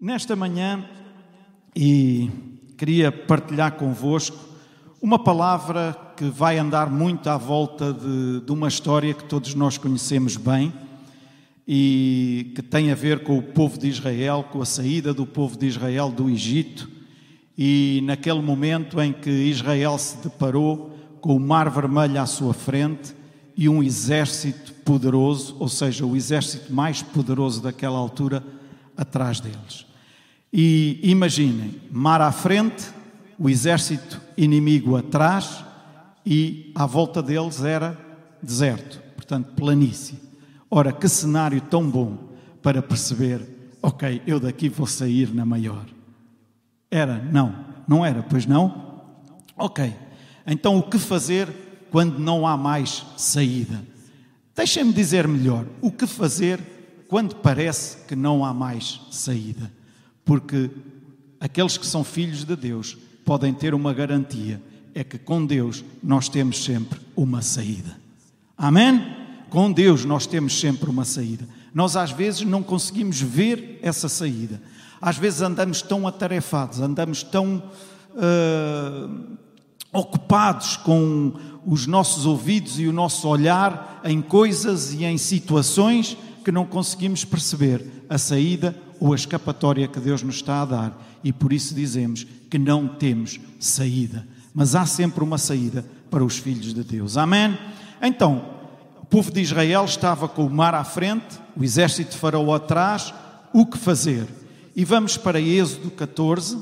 Nesta manhã, e queria partilhar convosco uma palavra que vai andar muito à volta de, de, uma história que todos nós conhecemos bem e que tem a ver com o povo de Israel, com a saída do povo de Israel do Egito e naquele momento em que Israel se deparou com o Mar Vermelho à sua frente e um exército poderoso, ou seja, o exército mais poderoso daquela altura, atrás deles. E imaginem, mar à frente, o exército inimigo atrás e à volta deles era deserto, portanto, planície. Ora, que cenário tão bom para perceber, ok, eu daqui vou sair na maior. Era? Não. Não era, pois não? Ok. Então, o que fazer quando não há mais saída? Deixem-me dizer melhor: o que fazer quando parece que não há mais saída? Porque aqueles que são filhos de Deus podem ter uma garantia: é que com Deus nós temos sempre uma saída. Amém? Com Deus nós temos sempre uma saída. Nós às vezes não conseguimos ver essa saída. Às vezes andamos tão atarefados, andamos tão. Uh, ocupados com os nossos ouvidos e o nosso olhar em coisas e em situações que não conseguimos perceber a saída ou a escapatória que Deus nos está a dar e por isso dizemos que não temos saída. Mas há sempre uma saída para os filhos de Deus. Amém? Então, o povo de Israel estava com o mar à frente, o exército de Faraó atrás, o que fazer? E vamos para Êxodo 14,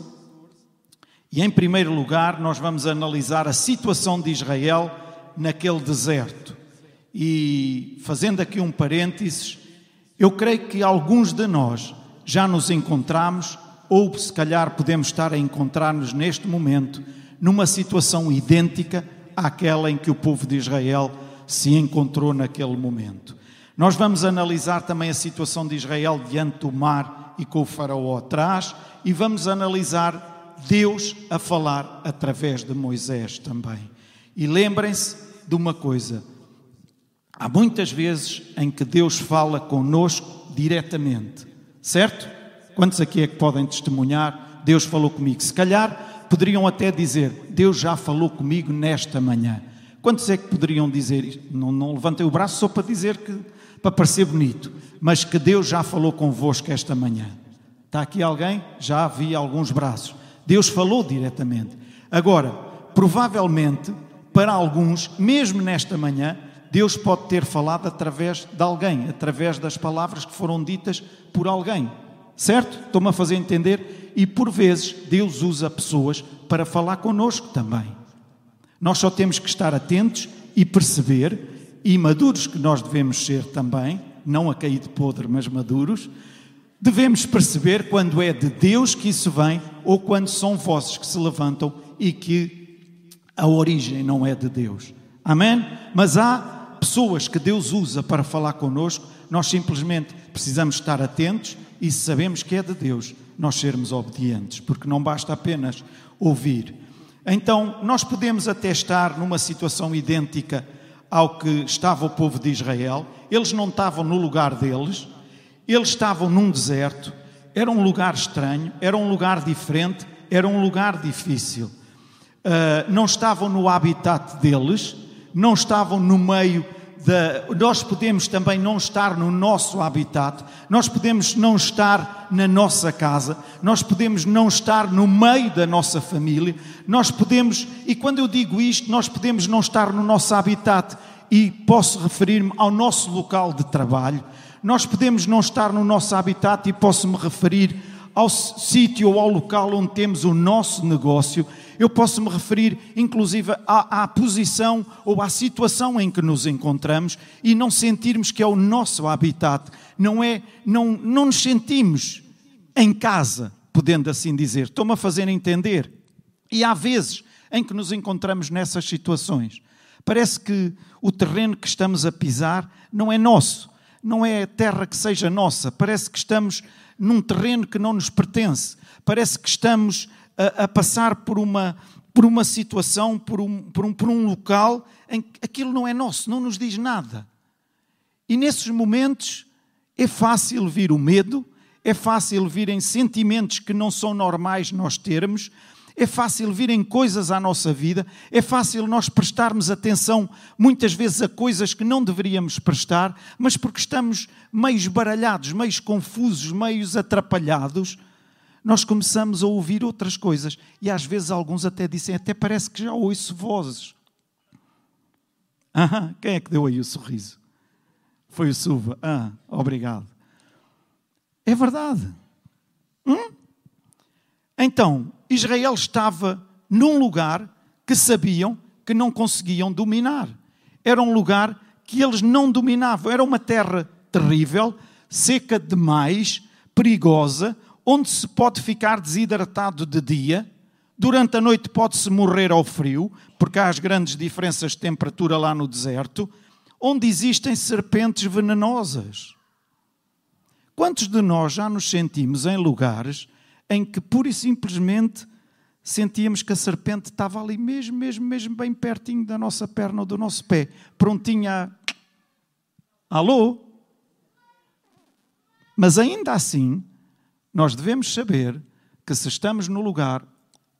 e em primeiro lugar, nós vamos analisar a situação de Israel naquele deserto. E fazendo aqui um parênteses, eu creio que alguns de nós já nos encontramos, ou se calhar podemos estar a encontrar-nos neste momento, numa situação idêntica àquela em que o povo de Israel se encontrou naquele momento. Nós vamos analisar também a situação de Israel diante do mar e com o faraó atrás, e vamos analisar Deus a falar através de Moisés também. E lembrem-se de uma coisa: há muitas vezes em que Deus fala conosco diretamente, certo? Quantos aqui é que podem testemunhar? Deus falou comigo. Se calhar poderiam até dizer: Deus já falou comigo nesta manhã. Quantos é que poderiam dizer? Não, não levantei o braço só para dizer que, para parecer bonito, mas que Deus já falou convosco esta manhã. Está aqui alguém? Já vi alguns braços. Deus falou diretamente. Agora, provavelmente, para alguns, mesmo nesta manhã, Deus pode ter falado através de alguém, através das palavras que foram ditas por alguém. Certo? Estou-me a fazer entender? E por vezes Deus usa pessoas para falar connosco também. Nós só temos que estar atentos e perceber, e maduros que nós devemos ser também, não a cair de podre, mas maduros, Devemos perceber quando é de Deus que isso vem ou quando são vozes que se levantam e que a origem não é de Deus. Amém? Mas há pessoas que Deus usa para falar conosco, nós simplesmente precisamos estar atentos e sabemos que é de Deus, nós sermos obedientes, porque não basta apenas ouvir. Então, nós podemos até estar numa situação idêntica ao que estava o povo de Israel, eles não estavam no lugar deles, eles estavam num deserto, era um lugar estranho, era um lugar diferente, era um lugar difícil. Uh, não estavam no habitat deles, não estavam no meio da. Nós podemos também não estar no nosso habitat, nós podemos não estar na nossa casa, nós podemos não estar no meio da nossa família, nós podemos, e quando eu digo isto, nós podemos não estar no nosso habitat, e posso referir-me ao nosso local de trabalho, nós podemos não estar no nosso habitat e posso me referir ao sítio ou ao local onde temos o nosso negócio. Eu posso me referir, inclusive, à, à, posição ou à situação em que nos encontramos e não sentirmos que é o nosso habitat. Não é, não, não nos sentimos em casa, podendo assim dizer. Estou-me a fazer entender. E há vezes em que nos encontramos nessas situações. Parece que o terreno que estamos a pisar não é nosso não é terra que seja nossa, parece que estamos num terreno que não nos pertence, parece que estamos a, a passar por uma, por uma situação, por um, por, um, por um local em que aquilo não é nosso, não nos diz nada. E nesses momentos é fácil vir o medo, é fácil virem sentimentos que não são normais nós termos, é fácil virem coisas à nossa vida, é fácil nós prestarmos atenção muitas vezes a coisas que não deveríamos prestar, mas porque estamos meio esbaralhados, meio confusos, meio atrapalhados, nós começamos a ouvir outras coisas. E às vezes alguns até dizem, até parece que já ouço vozes. Ah, quem é que deu aí o sorriso? Foi o Suva. Ah, obrigado. É verdade. Hum? Então, Israel estava num lugar que sabiam que não conseguiam dominar. Era um lugar que eles não dominavam. Era uma terra terrível, seca demais, perigosa, onde se pode ficar desidratado de dia. Durante a noite pode-se morrer ao frio, porque há as grandes diferenças de temperatura lá no deserto, onde existem serpentes venenosas. Quantos de nós já nos sentimos em lugares em que pura e simplesmente sentíamos que a serpente estava ali mesmo, mesmo, mesmo bem pertinho da nossa perna ou do nosso pé, prontinha a... Alô? Mas ainda assim, nós devemos saber que se estamos no lugar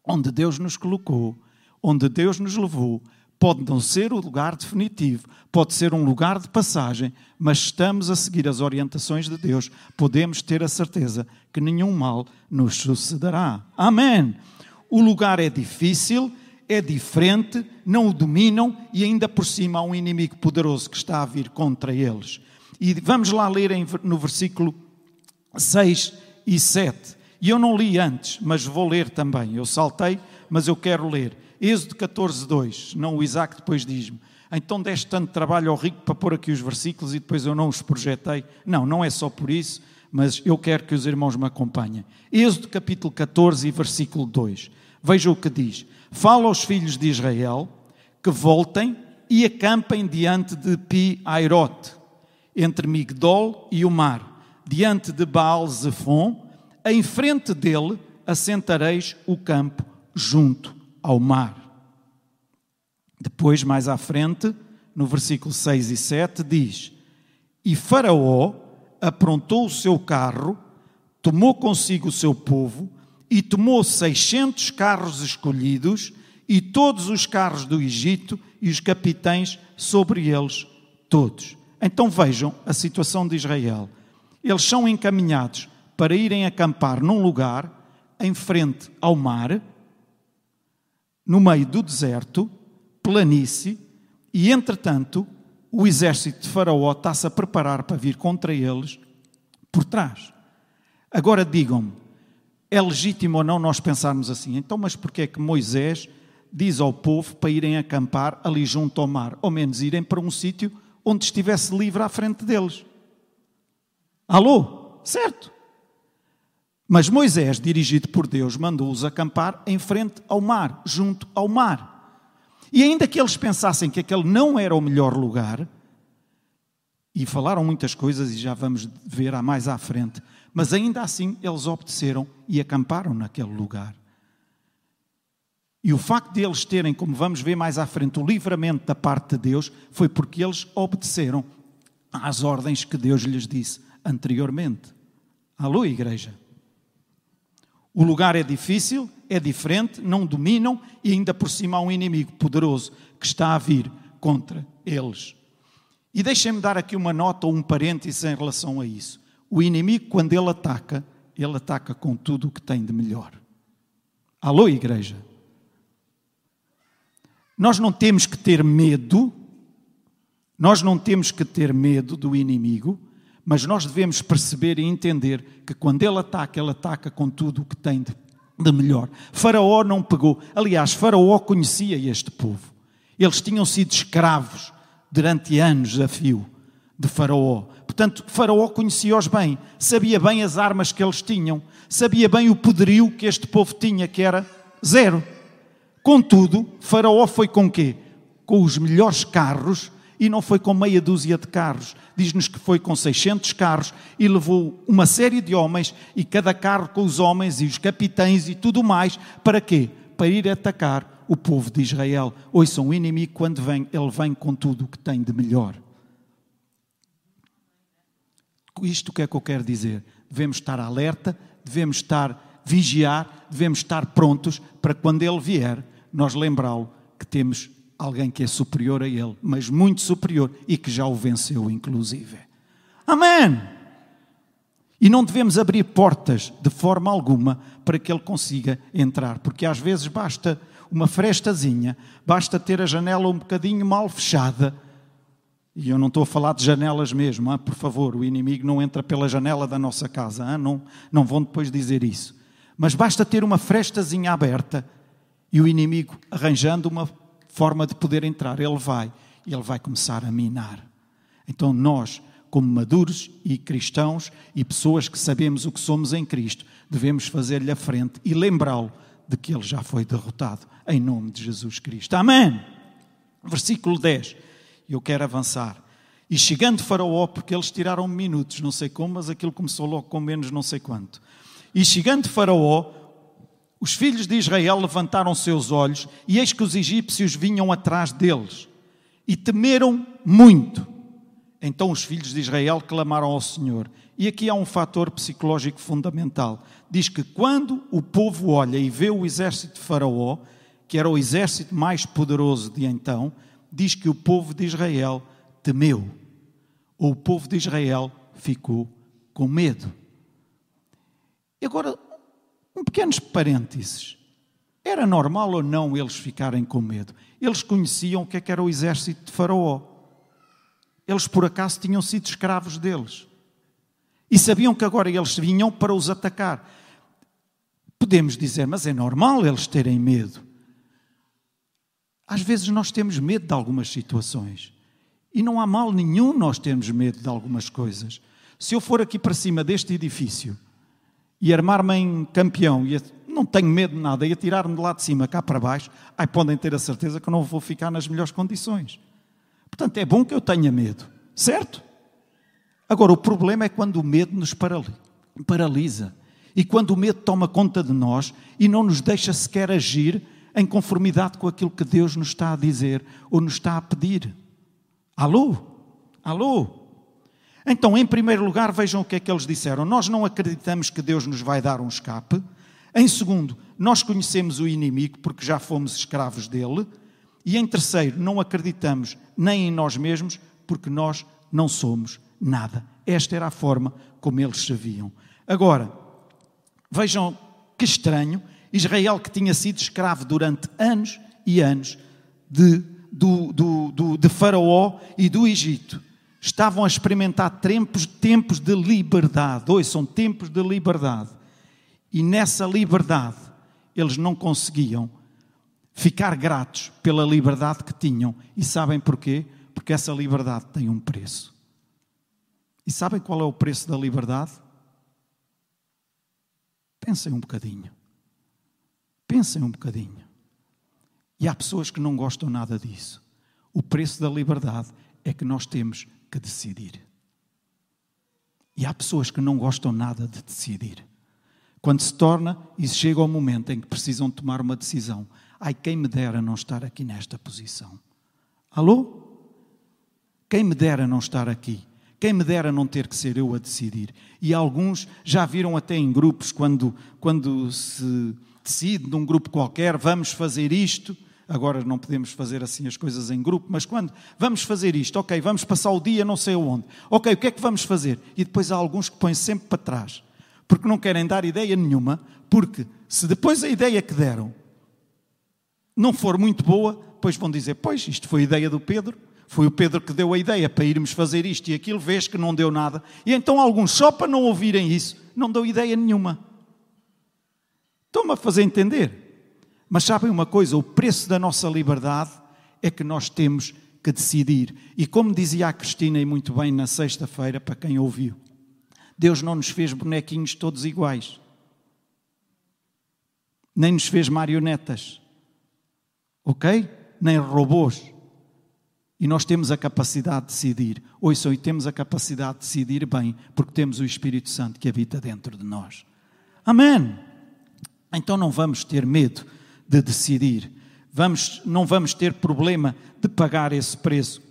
onde Deus nos colocou, onde Deus nos levou, pode não ser o lugar definitivo, pode ser um lugar de passagem, mas estamos a seguir as orientações de Deus, podemos ter a certeza que nenhum mal nos sucederá. Amém. O lugar é difícil, é diferente, não o dominam e ainda por cima há um inimigo poderoso que está a vir contra eles. E vamos lá ler no versículo 6 e 7. E eu não li antes, mas vou ler também. Eu saltei, mas eu quero ler. Êxodo 14, 2. Não, o Isaac depois diz-me. Então deste tanto trabalho ao rico para pôr aqui os versículos e depois eu não os projetei. Não, não é só por isso, mas eu quero que os irmãos me acompanhem. Êxodo capítulo 14 versículo 2. Veja o que diz. Fala aos filhos de Israel que voltem e acampem diante de Pi-Airote, entre Migdol e o mar, diante de Baal-Zephon, em frente dele assentareis o campo junto ao mar. Depois, mais à frente, no versículo 6 e 7, diz: E Faraó aprontou o seu carro, tomou consigo o seu povo, e tomou seiscentos carros escolhidos, e todos os carros do Egito, e os capitães sobre eles todos. Então vejam a situação de Israel. Eles são encaminhados para irem acampar num lugar em frente ao mar, no meio do deserto, planície, e entretanto o exército de Faraó está-se a preparar para vir contra eles por trás. Agora digam-me, é legítimo ou não nós pensarmos assim? Então, mas porquê é que Moisés diz ao povo para irem acampar ali junto ao mar, ou menos irem para um sítio onde estivesse livre à frente deles? Alô? Certo. Mas Moisés, dirigido por Deus, mandou-os acampar em frente ao mar, junto ao mar. E ainda que eles pensassem que aquele não era o melhor lugar, e falaram muitas coisas e já vamos ver a mais à frente, mas ainda assim eles obedeceram e acamparam naquele lugar. E o facto de eles terem, como vamos ver mais à frente, o livramento da parte de Deus foi porque eles obedeceram às ordens que Deus lhes disse anteriormente. Alô, igreja? O lugar é difícil, é diferente, não dominam e ainda por cima há um inimigo poderoso que está a vir contra eles. E deixem-me dar aqui uma nota ou um parênteses em relação a isso. O inimigo, quando ele ataca, ele ataca com tudo o que tem de melhor. Alô, igreja? Nós não temos que ter medo, nós não temos que ter medo do inimigo, mas nós devemos perceber e entender que quando ele ataca, ele ataca com tudo o que tem de, de melhor. Faraó não pegou. Aliás, Faraó conhecia este povo. Eles tinham sido escravos durante anos a fio de Faraó. Portanto, Faraó conhecia-os bem, sabia bem as armas que eles tinham, sabia bem o poderio que este povo tinha, que era zero. Contudo, Faraó foi com quê? Com os melhores carros e não foi com meia dúzia de carros. Diz-nos que foi com 600 carros e levou uma série de homens e cada carro com os homens e os capitães e tudo mais. Para quê? Para ir atacar o povo de Israel. Ouçam, o inimigo quando vem, ele vem com tudo o que tem de melhor. Isto que é que eu quero dizer? devemos estar alerta, devemos estar vigiar, devemos estar prontos para quando ele vier, nós lembrá-lo que temos alguém que é superior a ele, mas muito superior e que já o venceu, inclusive. Amém! E não devemos abrir portas de forma alguma para que ele consiga entrar, porque às vezes basta uma frestazinha, basta ter a janela um bocadinho mal fechada. E eu não estou a falar de janelas mesmo, ah, por favor, o inimigo não entra pela janela da nossa casa, ah, não, não vão depois dizer isso. Mas basta ter uma frestazinha aberta e o inimigo arranjando uma forma de poder entrar, ele vai e ele vai começar a minar. Então nós, como maduros e cristãos e pessoas que sabemos o que somos em Cristo, devemos fazer-lhe a frente e lembrá-lo de que ele já foi derrotado em nome de Jesus Cristo. Amém. Versículo 10. Eu quero avançar. E chegando Faraó, porque eles tiraram minutos, não sei como, mas aquilo começou logo com menos não sei quanto. E chegando Faraó, os filhos de Israel levantaram seus olhos e eis que os egípcios vinham atrás deles e temeram muito. Então os filhos de Israel clamaram ao Senhor. E aqui há um fator psicológico fundamental. Diz que quando o povo olha e vê o exército de Faraó, que era o exército mais poderoso de então, diz que o povo de Israel temeu. Ou o povo de Israel ficou com medo. E agora, um pequenos parênteses. Era normal ou não eles ficarem com medo? Eles conheciam o que, é que era o exército de Faraó. Eles, por acaso, tinham sido escravos deles. E sabiam que agora eles vinham para os atacar. Podemos dizer, mas é normal eles terem medo. Às vezes nós temos medo de algumas situações. E não há mal nenhum nós termos medo de algumas coisas. Se eu for aqui para cima deste edifício e armar-me em campeão e não tenho medo de nada e atirar-me de lá de cima cá para baixo, aí podem ter a certeza que eu não vou ficar nas melhores condições. Portanto, é bom que eu tenha medo, certo? Agora, o problema é quando o medo nos paralisa e quando o medo toma conta de nós e não nos deixa sequer agir em conformidade com aquilo que Deus nos está a dizer ou nos está a pedir. Alô? Alô? Então, em primeiro lugar, vejam o que é que eles disseram. Nós não acreditamos que Deus nos vai dar um escape. Em segundo, nós conhecemos o inimigo porque já fomos escravos dele. E em terceiro, não acreditamos nem em nós mesmos porque nós não somos nada. Esta era a forma como eles sabiam. Agora, vejam que estranho, Israel que tinha sido escravo durante anos e anos de, do, do, do, de Faraó e do Egito estavam a experimentar tempos, tempos de liberdade. Hoje são tempos de liberdade. E nessa liberdade, eles não conseguiam ficar gratos pela liberdade que tinham. E sabem porquê? Porque essa liberdade tem um preço. E sabem qual é o preço da liberdade? Pensem um bocadinho. Pensem um bocadinho. E há pessoas que não gostam nada disso. O preço da liberdade é que nós temos que decidir. E há pessoas que não gostam nada de decidir. Quando se torna e chega o momento em que precisam tomar uma decisão, ai, quem me dera não estar aqui nesta posição. Alô? Quem me dera não estar aqui? Quem me dera não ter que ser eu a decidir? E alguns já viram até em grupos, quando, quando se decide num grupo qualquer, vamos fazer isto, Agora não podemos fazer assim as coisas em grupo, mas quando vamos fazer isto, ok, vamos passar o dia não sei onde, ok, o que é que vamos fazer? E depois há alguns que põem sempre para trás, porque não querem dar ideia nenhuma, porque se depois a ideia que deram não for muito boa, depois vão dizer, pois, isto foi a ideia do Pedro, foi o Pedro que deu a ideia para irmos fazer isto e aquilo, vês que não deu nada. E então alguns, só para não ouvirem isso, não dão ideia nenhuma. Estão-me a fazer entender? Mas sabem uma coisa? O preço da nossa liberdade é que nós temos que decidir. E como dizia a Cristina, e muito bem na sexta-feira, para quem ouviu, Deus não nos fez bonequinhos todos iguais, nem nos fez marionetas, ok? Nem robôs. E nós temos a capacidade de decidir. Ouçam, e temos a capacidade de decidir bem, porque temos o Espírito Santo que habita dentro de nós. Amém. Então não vamos ter medo de decidir. Vamos, não vamos ter problema de pagar esse preço.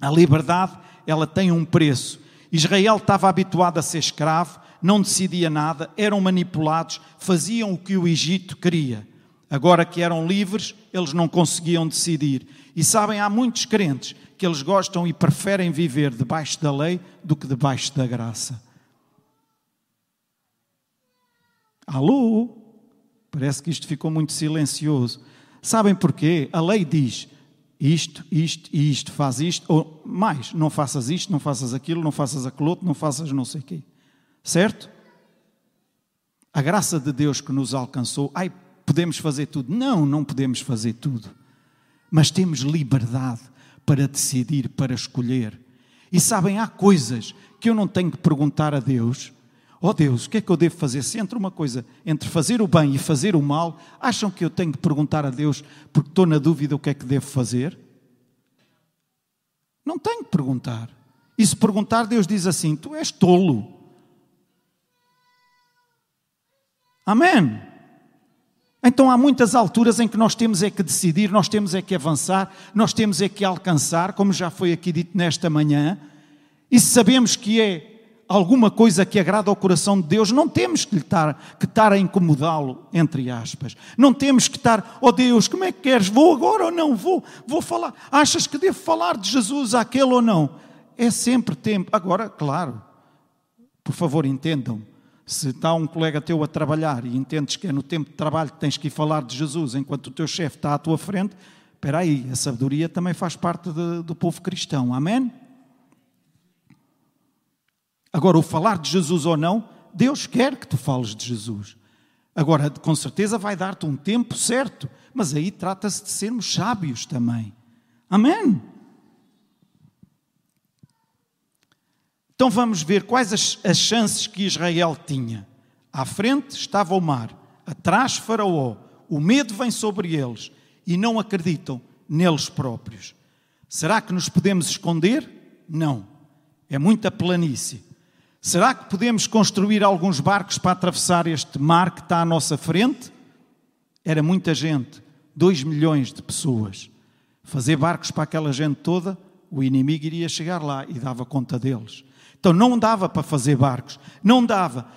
A liberdade, ela tem um preço. Israel estava habituado a ser escravo, não decidia nada, eram manipulados, faziam o que o Egito queria. Agora que eram livres, eles não conseguiam decidir. E sabem, há muitos crentes que eles gostam e preferem viver debaixo da lei do que debaixo da graça. Alô? Parece que isto ficou muito silencioso. Sabem porquê? A lei diz isto, isto e isto, faz isto, ou mais, não faças isto, não faças aquilo, não faças aquilo outro, não faças não sei o quê. Certo? A graça de Deus que nos alcançou, ai, podemos fazer tudo. Não, não podemos fazer tudo. Mas temos liberdade para decidir, para escolher. E sabem, há coisas que eu não tenho que perguntar a Deus. Oh Deus, o que é que eu devo fazer? Se entre uma coisa, entre fazer o bem e fazer o mal, acham que eu tenho que perguntar a Deus porque estou na dúvida o que é que devo fazer? Não tenho que perguntar. E se perguntar, Deus diz assim: Tu és tolo. Amém. Então há muitas alturas em que nós temos é que decidir, nós temos é que avançar, nós temos é que alcançar, como já foi aqui dito nesta manhã, e sabemos que é alguma coisa que agrada ao coração de Deus, não temos que estar, que estar a incomodá-lo, entre aspas. Não temos que estar, oh Deus, como é que queres? Vou agora ou não? Vou, vou falar. Achas que devo falar de Jesus àquele ou não? É sempre tempo. Agora, claro, por favor, entendam se está um colega teu a trabalhar e entendes que é no tempo de trabalho que tens que ir falar de Jesus enquanto o teu chefe está à tua frente, espera aí, a sabedoria também faz parte de, do povo cristão. Amém? Agora, o falar de Jesus ou não, Deus quer que tu fales de Jesus. Agora, com certeza vai dar-te um tempo certo, mas aí trata-se de sermos sábios também. Amém? Então vamos ver quais as, as chances que Israel tinha. À frente estava o mar, atrás Faraó, o medo vem sobre eles e não acreditam neles próprios. Será que nos podemos esconder? Não. É muita planície. Será que podemos construir alguns barcos para atravessar este mar que está à nossa frente? Era muita gente, dois milhões de pessoas. Fazer barcos para aquela gente toda, o inimigo iria chegar lá e dava conta deles. Então não dava para fazer barcos, não dava.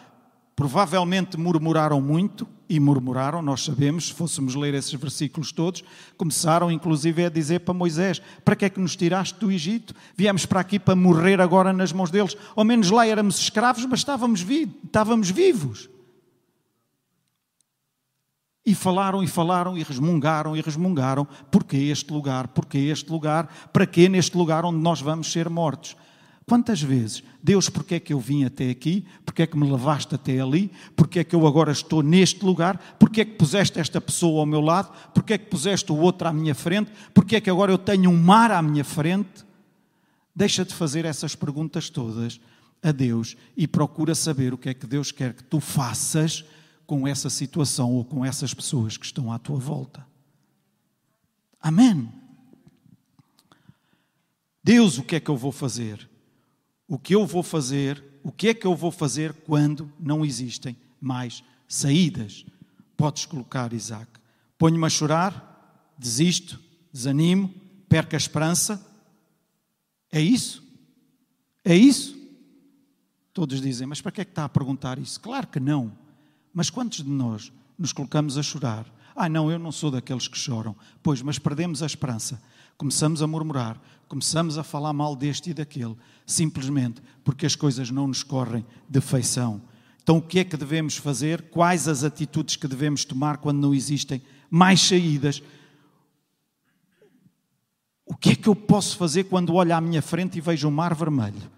Provavelmente murmuraram muito, e murmuraram, nós sabemos, se fôssemos ler esses versículos todos, começaram inclusive a dizer para Moisés: Para que é que nos tiraste do Egito? Viemos para aqui para morrer agora nas mãos deles. Ao menos lá éramos escravos, mas estávamos, vi estávamos vivos. E falaram e falaram e resmungaram e resmungaram: Porquê este lugar? Porquê este lugar? Para que neste lugar onde nós vamos ser mortos? Quantas vezes, Deus, porque é que eu vim até aqui? Porque é que me levaste até ali? Porque é que eu agora estou neste lugar? Porque é que puseste esta pessoa ao meu lado? Porque é que puseste o outro à minha frente? Porque é que agora eu tenho um mar à minha frente? Deixa de fazer essas perguntas todas a Deus e procura saber o que é que Deus quer que tu faças com essa situação ou com essas pessoas que estão à tua volta. Amém. Deus, o que é que eu vou fazer? O que eu vou fazer, o que é que eu vou fazer quando não existem mais saídas. Podes colocar, Isaac. Ponho-me a chorar, desisto, desanimo, perco a esperança. É isso? É isso? Todos dizem, mas para que é que está a perguntar isso? Claro que não. Mas quantos de nós nos colocamos a chorar? Ah, não, eu não sou daqueles que choram. Pois, mas perdemos a esperança começamos a murmurar, começamos a falar mal deste e daquele, simplesmente porque as coisas não nos correm de feição. Então, o que é que devemos fazer? Quais as atitudes que devemos tomar quando não existem mais saídas? O que é que eu posso fazer quando olho à minha frente e vejo um mar vermelho?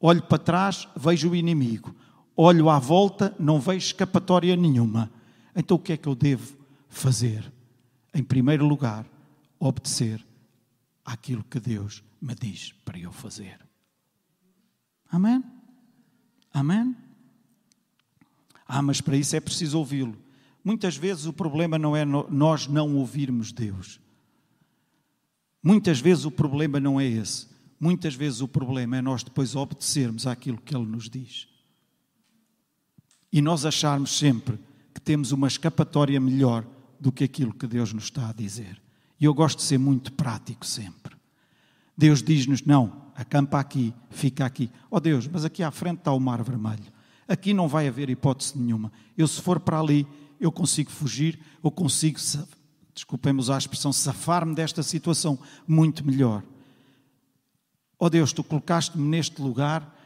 Olho para trás, vejo o inimigo. Olho à volta, não vejo escapatória nenhuma. Então, o que é que eu devo fazer? Em primeiro lugar, obedecer àquilo que Deus me diz para eu fazer. Amém? Amém? Ah, mas para isso é preciso ouvi-lo. Muitas vezes o problema não é nós não ouvirmos Deus. Muitas vezes o problema não é esse. Muitas vezes o problema é nós depois obedecermos àquilo que Ele nos diz. E nós acharmos sempre que temos uma escapatória melhor do que aquilo que Deus nos está a dizer. E eu gosto de ser muito prático sempre. Deus diz-nos: não, acampa aqui, fica aqui. Oh Deus, mas aqui à frente está o mar vermelho. Aqui não vai haver hipótese nenhuma. Eu, se for para ali, eu consigo fugir, eu consigo, desculpemos a expressão, safar-me desta situação muito melhor. Oh Deus, tu colocaste-me neste lugar,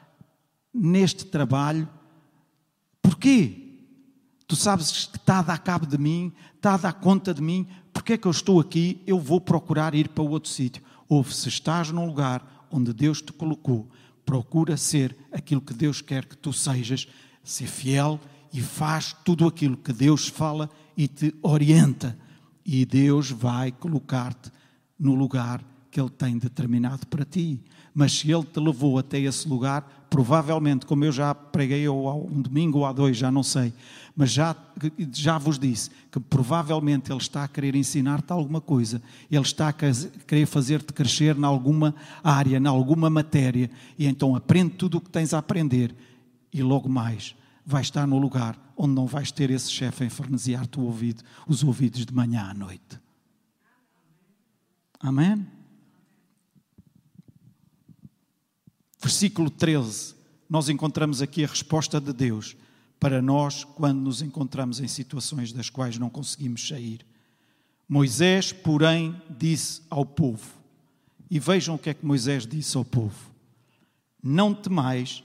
neste trabalho, porquê? Tu sabes que está a dar cabo de mim, está a dar conta de mim, porque é que eu estou aqui? Eu vou procurar ir para outro sítio. Ouve, se estás num lugar onde Deus te colocou, procura ser aquilo que Deus quer que tu sejas, ser fiel e faz tudo aquilo que Deus fala e te orienta. E Deus vai colocar-te no lugar que Ele tem determinado para ti. Mas se Ele te levou até esse lugar, provavelmente, como eu já preguei ou há um domingo ou há dois, já não sei, mas já, já vos disse que provavelmente Ele está a querer ensinar-te alguma coisa, Ele está a querer fazer-te crescer em alguma área, em alguma matéria, e então aprende tudo o que tens a aprender, e logo mais vais estar no lugar onde não vais ter esse chefe a infernizar-te ouvido, os ouvidos de manhã à noite. Amém? Versículo 13, nós encontramos aqui a resposta de Deus para nós quando nos encontramos em situações das quais não conseguimos sair. Moisés, porém, disse ao povo, e vejam o que é que Moisés disse ao povo: Não temais,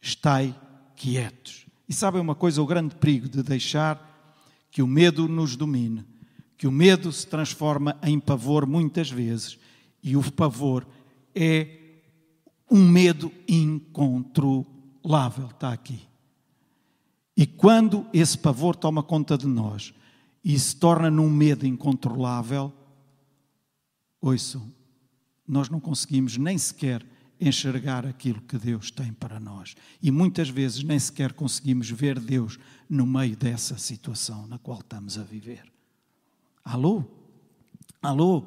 estai quietos. E sabem uma coisa, o grande perigo de deixar que o medo nos domine, que o medo se transforma em pavor muitas vezes, e o pavor é um medo incontrolável. Está aqui. E quando esse pavor toma conta de nós e se torna num medo incontrolável, ouçam, nós não conseguimos nem sequer enxergar aquilo que Deus tem para nós. E muitas vezes nem sequer conseguimos ver Deus no meio dessa situação na qual estamos a viver. Alô? Alô?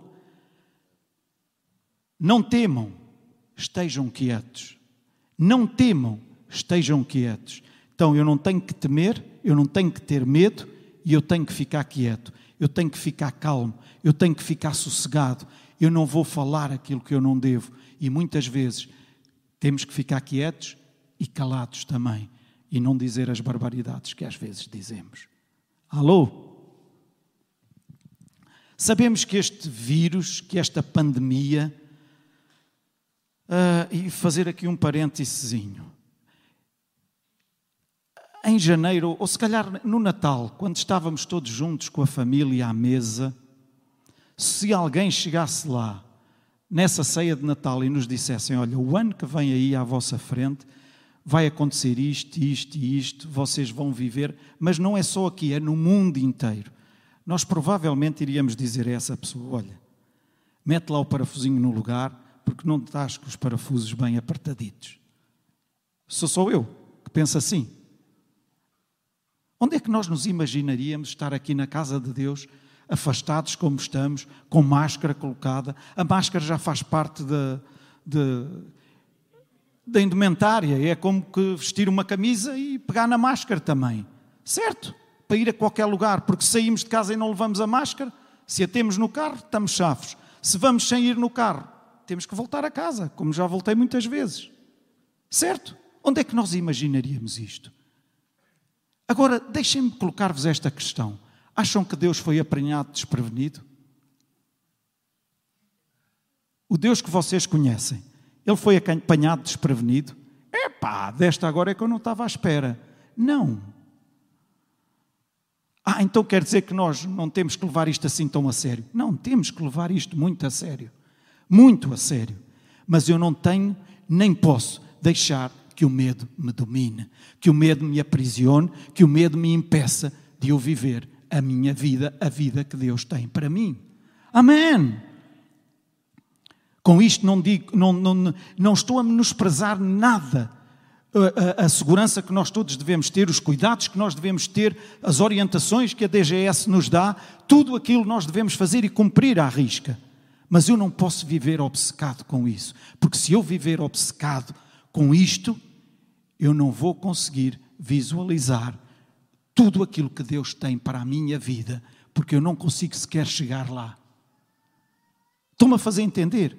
Não temam, estejam quietos. Não temam, estejam quietos. Então eu não tenho que temer, eu não tenho que ter medo e eu tenho que ficar quieto. Eu tenho que ficar calmo, eu tenho que ficar sossegado. Eu não vou falar aquilo que eu não devo. E muitas vezes temos que ficar quietos e calados também e não dizer as barbaridades que às vezes dizemos. Alô? Sabemos que este vírus, que esta pandemia, Uh, e fazer aqui um parênteses. Em janeiro, ou se calhar no Natal, quando estávamos todos juntos com a família à mesa, se alguém chegasse lá nessa ceia de Natal e nos dissessem: Olha, o ano que vem aí à vossa frente vai acontecer isto, isto e isto, vocês vão viver, mas não é só aqui, é no mundo inteiro. Nós provavelmente iríamos dizer a essa pessoa: Olha, mete lá o parafusinho no lugar porque não estás com os parafusos bem apertaditos. Sou só eu que penso assim. Onde é que nós nos imaginaríamos estar aqui na casa de Deus, afastados como estamos, com máscara colocada? A máscara já faz parte da, da indumentária, é como que vestir uma camisa e pegar na máscara também, certo? Para ir a qualquer lugar, porque saímos de casa e não levamos a máscara, se a temos no carro, estamos chafos. Se vamos sem ir no carro, temos que voltar a casa, como já voltei muitas vezes. Certo? Onde é que nós imaginaríamos isto? Agora, deixem-me colocar-vos esta questão. Acham que Deus foi apanhado desprevenido? O Deus que vocês conhecem, ele foi apanhado desprevenido? Epá, desta agora é que eu não estava à espera. Não. Ah, então quer dizer que nós não temos que levar isto assim tão a sério? Não, temos que levar isto muito a sério muito a sério. Mas eu não tenho nem posso deixar que o medo me domine, que o medo me aprisione, que o medo me impeça de eu viver a minha vida, a vida que Deus tem para mim. Amém. Com isto não, digo, não, não, não estou a menosprezar nada a, a, a, segurança que nós todos devemos ter, os cuidados que nós devemos ter, as orientações que a DGS nos dá, tudo aquilo nós devemos fazer e cumprir à risca. Mas eu não posso viver obcecado com isso, porque se eu viver obcecado com isto, eu não vou conseguir visualizar tudo aquilo que Deus tem para a minha vida, porque eu não consigo sequer chegar lá. Estão-me a fazer entender?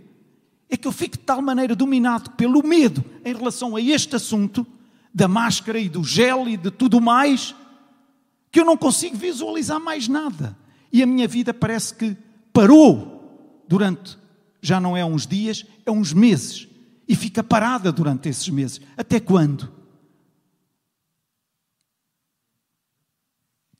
É que eu fico de tal maneira dominado pelo medo em relação a este assunto, da máscara e do gel e de tudo mais, que eu não consigo visualizar mais nada. E a minha vida parece que parou durante, já não é uns dias, é uns meses. E fica parada durante esses meses. Até quando?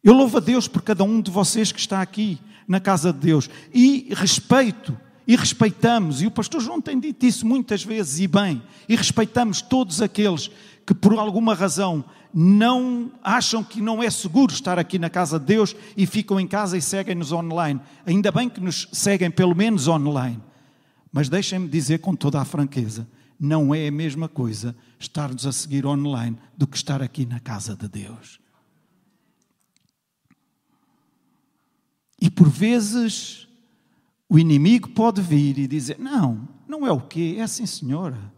Eu louvo a Deus por cada um de vocês que está aqui na casa de Deus e respeito e respeitamos, e o pastor João tem dito isso muitas vezes e bem, e respeitamos todos aqueles que por alguma razão não acham que não é seguro estar aqui na casa de Deus e ficam em casa e seguem-nos online. Ainda bem que nos seguem pelo menos online. Mas deixem-me dizer com toda a franqueza, não é a mesma coisa estar-nos a seguir online do que estar aqui na casa de Deus. E por vezes o inimigo pode vir e dizer: Não, não é o quê? É assim, senhora.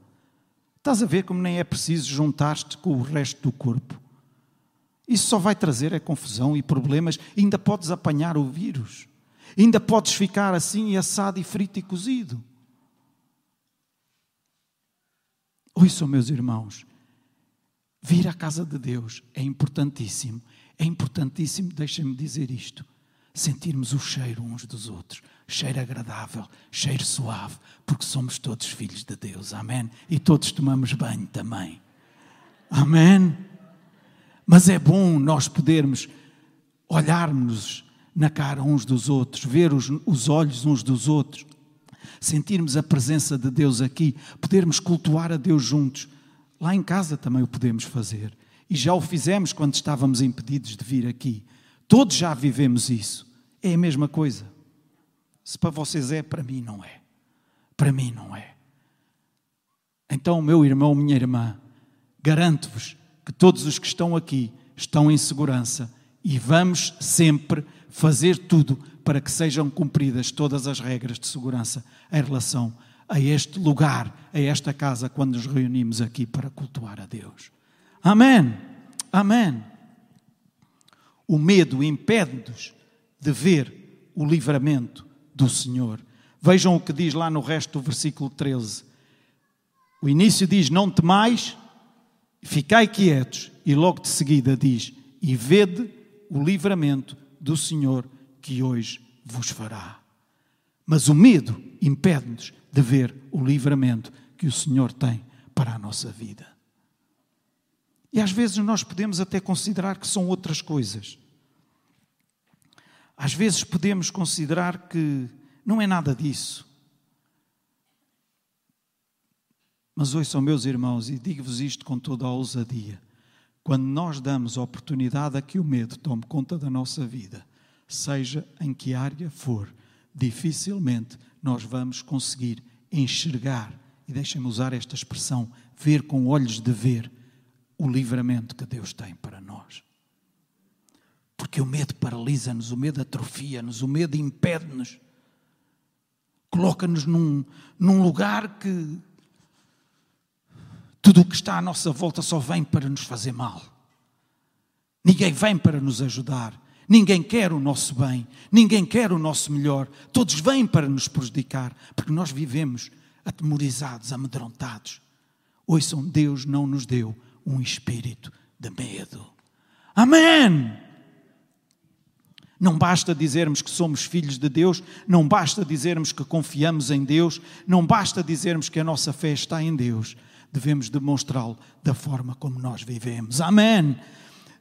Estás a ver como nem é preciso juntar-te com o resto do corpo. Isso só vai trazer é confusão e problemas. Ainda podes apanhar o vírus. Ainda podes ficar assim assado e frito e cozido. Ouçam, meus irmãos, vir à casa de Deus é importantíssimo. É importantíssimo, deixem-me dizer isto sentirmos o cheiro uns dos outros. Cheiro agradável, cheiro suave, porque somos todos filhos de Deus. Amém? E todos tomamos banho também. Amém? Mas é bom nós podermos olharmos na cara uns dos outros, ver os, os olhos uns dos outros, sentirmos a presença de Deus aqui, podermos cultuar a Deus juntos. Lá em casa também o podemos fazer. E já o fizemos quando estávamos impedidos de vir aqui. Todos já vivemos isso. É a mesma coisa. Se para vocês é, para mim não é. Para mim não é. Então, meu irmão, minha irmã, garanto-vos que todos os que estão aqui estão em segurança e vamos sempre fazer tudo para que sejam cumpridas todas as regras de segurança em relação a este lugar, a esta casa, quando nos reunimos aqui para cultuar a Deus. Amém. Amém. O medo impede-nos de ver o livramento do Senhor. Vejam o que diz lá no resto do versículo 13. O início diz: Não temais, ficai quietos, e logo de seguida diz: E vede o livramento do Senhor que hoje vos fará. Mas o medo impede-nos de ver o livramento que o Senhor tem para a nossa vida. E às vezes nós podemos até considerar que são outras coisas. Às vezes podemos considerar que não é nada disso. Mas ouçam, meus irmãos, e digo-vos isto com toda a ousadia: quando nós damos oportunidade a que o medo tome conta da nossa vida, seja em que área for, dificilmente nós vamos conseguir enxergar, e deixem-me usar esta expressão, ver com olhos de ver o livramento que Deus tem para nós. Porque o medo paralisa-nos, o medo atrofia-nos, o medo impede-nos, coloca-nos num, num lugar que tudo o que está à nossa volta só vem para nos fazer mal. Ninguém vem para nos ajudar. Ninguém quer o nosso bem, ninguém quer o nosso melhor, todos vêm para nos prejudicar, porque nós vivemos atemorizados, amedrontados. Ouçam, Deus não nos deu um espírito de medo. Amém! Não basta dizermos que somos filhos de Deus, não basta dizermos que confiamos em Deus, não basta dizermos que a nossa fé está em Deus. Devemos demonstrá-lo da forma como nós vivemos. Amém!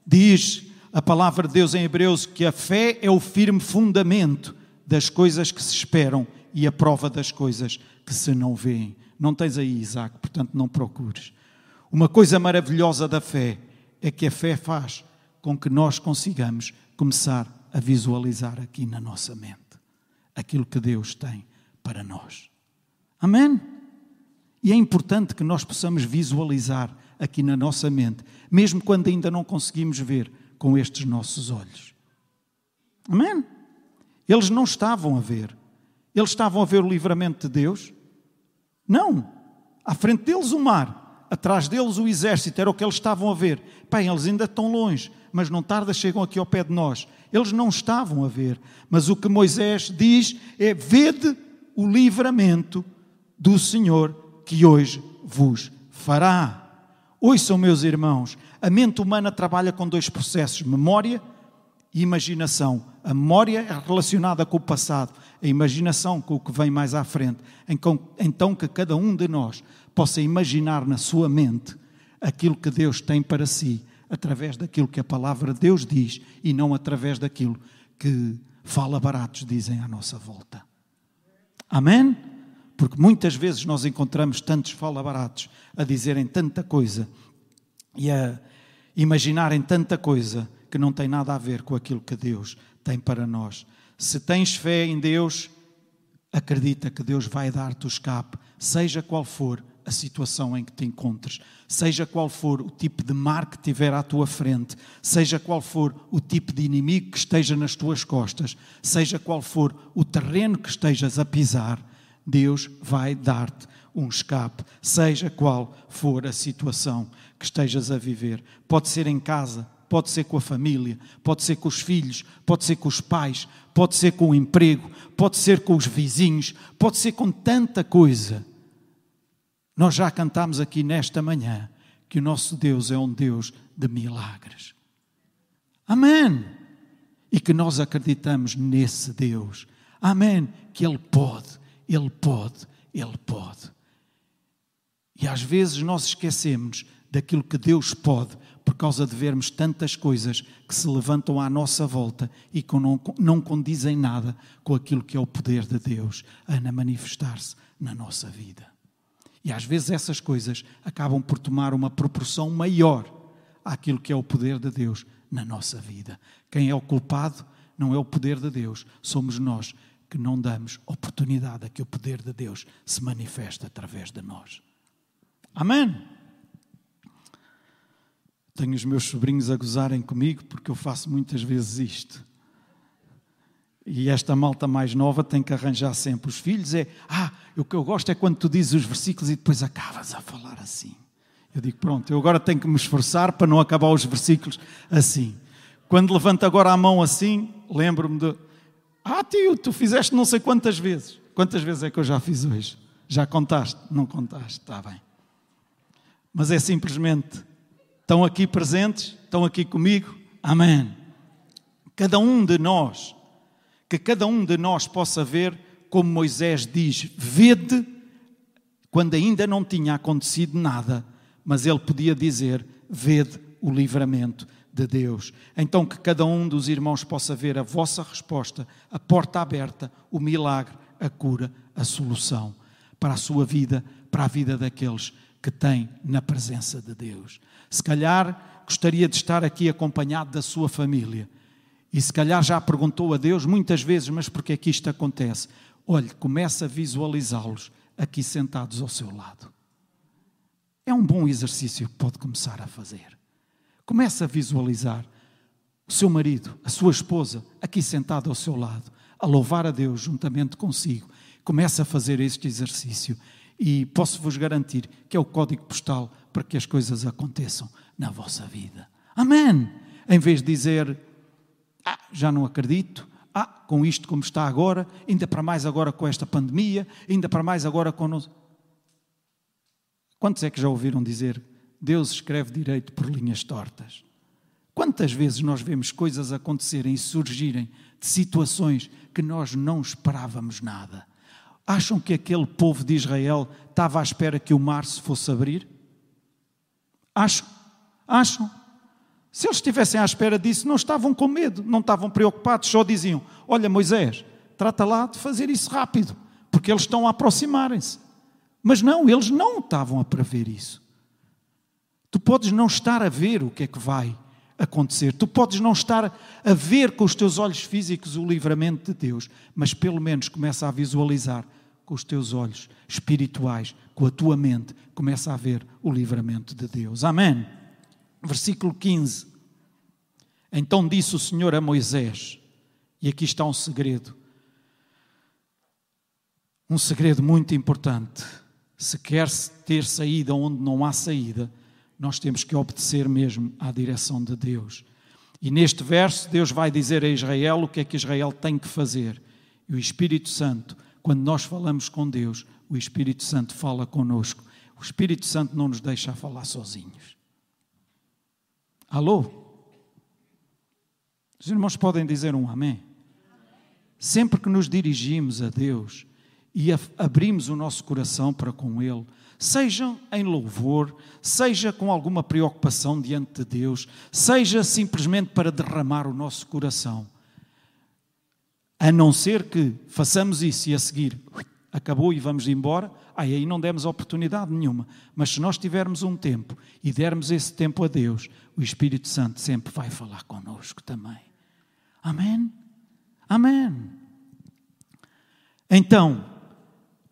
Diz a palavra de Deus em Hebreus que a fé é o firme fundamento das coisas que se esperam e a prova das coisas que se não veem. Não tens aí, Isaac, portanto não procures. Uma coisa maravilhosa da fé é que a fé faz com que nós consigamos começar a visualizar aqui na nossa mente aquilo que Deus tem para nós. Amém? E é importante que nós possamos visualizar aqui na nossa mente, mesmo quando ainda não conseguimos ver com estes nossos olhos. Amém? Eles não estavam a ver. Eles estavam a ver o livramento de Deus? Não. À frente deles o mar atrás deles o exército, era o que eles estavam a ver. Bem, eles ainda estão longe, mas não tarda, chegam aqui ao pé de nós. Eles não estavam a ver, mas o que Moisés diz é: vede o livramento do Senhor que hoje vos fará. Ouçam, meus irmãos, a mente humana trabalha com dois processos: memória e imaginação. A memória é relacionada com o passado, a imaginação com o que vem mais à frente. Então, que cada um de nós possa imaginar na sua mente aquilo que Deus tem para si, através daquilo que a palavra de Deus diz e não através daquilo que fala baratos dizem à nossa volta. Amém? Porque muitas vezes nós encontramos tantos fala baratos a dizerem tanta coisa e a imaginarem tanta coisa que não tem nada a ver com aquilo que Deus tem para nós. Se tens fé em Deus, acredita que Deus vai dar-te o escape, seja qual for a situação em que te encontres, seja qual for o tipo de mar que tiver à tua frente, seja qual for o tipo de inimigo que esteja nas tuas costas, seja qual for o terreno que estejas a pisar, Deus vai dar-te um escape, seja qual for a situação que estejas a viver. Pode ser em casa, pode ser com a família, pode ser com os filhos, pode ser com os pais, pode ser com o emprego, pode ser com os vizinhos, pode ser com tanta coisa. Nós já cantamos aqui nesta manhã que o nosso Deus é um Deus de milagres. Amém. E que nós acreditamos nesse Deus. Amém. Que Ele pode, Ele pode, Ele pode. E às vezes nós esquecemos daquilo que Deus pode por causa de vermos tantas coisas que se levantam à nossa volta e que não, não condizem nada com aquilo que é o poder de Deus a manifestar-se na nossa vida. E às vezes essas coisas acabam por tomar uma proporção maior àquilo que é o poder de Deus na nossa vida. Quem é o culpado não é o poder de Deus, somos nós que não damos oportunidade a que o poder de Deus se manifeste através de nós. Amém? Tenho os meus sobrinhos a gozarem comigo porque eu faço muitas vezes isto. E esta malta mais nova tem que arranjar sempre os filhos. É, ah, o que eu gosto é quando tu dizes os versículos e depois acabas a falar assim. Eu digo, pronto, eu agora tenho que me esforçar para não acabar os versículos assim. Quando levanto agora a mão assim, lembro-me de, ah, tio, tu fizeste não sei quantas vezes. Quantas vezes é que eu já fiz hoje? Já contaste? Não contaste, está bem. Mas é simplesmente Estão aqui presentes? Estão aqui comigo? Amém. Cada um de nós, que cada um de nós possa ver, como Moisés diz, vede, quando ainda não tinha acontecido nada, mas ele podia dizer, vede o livramento de Deus. Então que cada um dos irmãos possa ver a vossa resposta, a porta aberta, o milagre, a cura, a solução para a sua vida, para a vida daqueles que têm na presença de Deus. Se calhar gostaria de estar aqui acompanhado da sua família. E se calhar já perguntou a Deus muitas vezes, mas porquê é que isto acontece? Olhe, começa a visualizá-los aqui sentados ao seu lado. É um bom exercício que pode começar a fazer. Começa a visualizar o seu marido, a sua esposa, aqui sentado ao seu lado, a louvar a Deus juntamente consigo. Começa a fazer este exercício e posso-vos garantir que é o código postal para que as coisas aconteçam na vossa vida. Amém! Em vez de dizer, ah, já não acredito, ah, com isto como está agora, ainda para mais agora com esta pandemia, ainda para mais agora com. Nos... Quantos é que já ouviram dizer Deus escreve direito por linhas tortas? Quantas vezes nós vemos coisas acontecerem e surgirem de situações que nós não esperávamos nada? Acham que aquele povo de Israel estava à espera que o mar se fosse abrir? Acham? Acham? Se eles estivessem à espera disso, não estavam com medo, não estavam preocupados, só diziam: Olha, Moisés, trata lá de fazer isso rápido, porque eles estão a aproximarem-se. Mas não, eles não estavam a prever isso. Tu podes não estar a ver o que é que vai acontecer, tu podes não estar a ver com os teus olhos físicos o livramento de Deus, mas pelo menos começa a visualizar com os teus olhos espirituais, com a tua mente, começa a ver o livramento de Deus. Amém. Versículo 15. Então disse o Senhor a Moisés, e aqui está um segredo, um segredo muito importante. Se quer ter saída onde não há saída, nós temos que obedecer mesmo à direção de Deus. E neste verso, Deus vai dizer a Israel o que é que Israel tem que fazer. E o Espírito Santo quando nós falamos com Deus, o Espírito Santo fala conosco. O Espírito Santo não nos deixa falar sozinhos. Alô? Os irmãos podem dizer um amém? Sempre que nos dirigimos a Deus e abrimos o nosso coração para com Ele, seja em louvor, seja com alguma preocupação diante de Deus, seja simplesmente para derramar o nosso coração, a não ser que façamos isso e a seguir acabou e vamos embora, aí não demos oportunidade nenhuma. Mas se nós tivermos um tempo e dermos esse tempo a Deus, o Espírito Santo sempre vai falar connosco também. Amém? Amém. Então,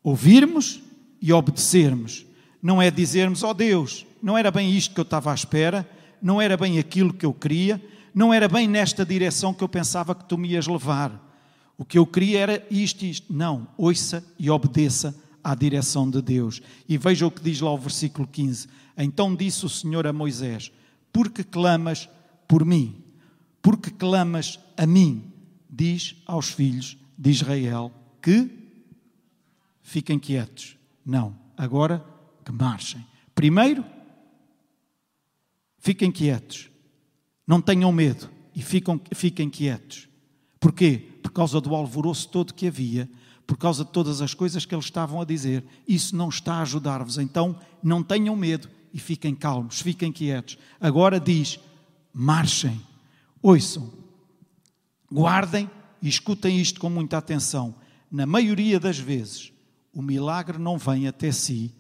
ouvirmos e obedecermos não é dizermos, ó oh Deus, não era bem isto que eu estava à espera, não era bem aquilo que eu queria, não era bem nesta direção que eu pensava que tu me ias levar. O que eu queria era isto isto. Não, ouça e obedeça à direção de Deus. E veja o que diz lá o versículo 15. Então disse o Senhor a Moisés: Porque clamas por mim? Porque clamas a mim? Diz aos filhos de Israel que fiquem quietos. Não, agora que marchem. Primeiro, fiquem quietos. Não tenham medo e fiquem quietos. Porquê? Por causa do alvoroço todo que havia, por causa de todas as coisas que eles estavam a dizer. Isso não está a ajudar-vos. Então não tenham medo e fiquem calmos, fiquem quietos. Agora diz: marchem, ouçam, guardem e escutem isto com muita atenção. Na maioria das vezes, o milagre não vem até si.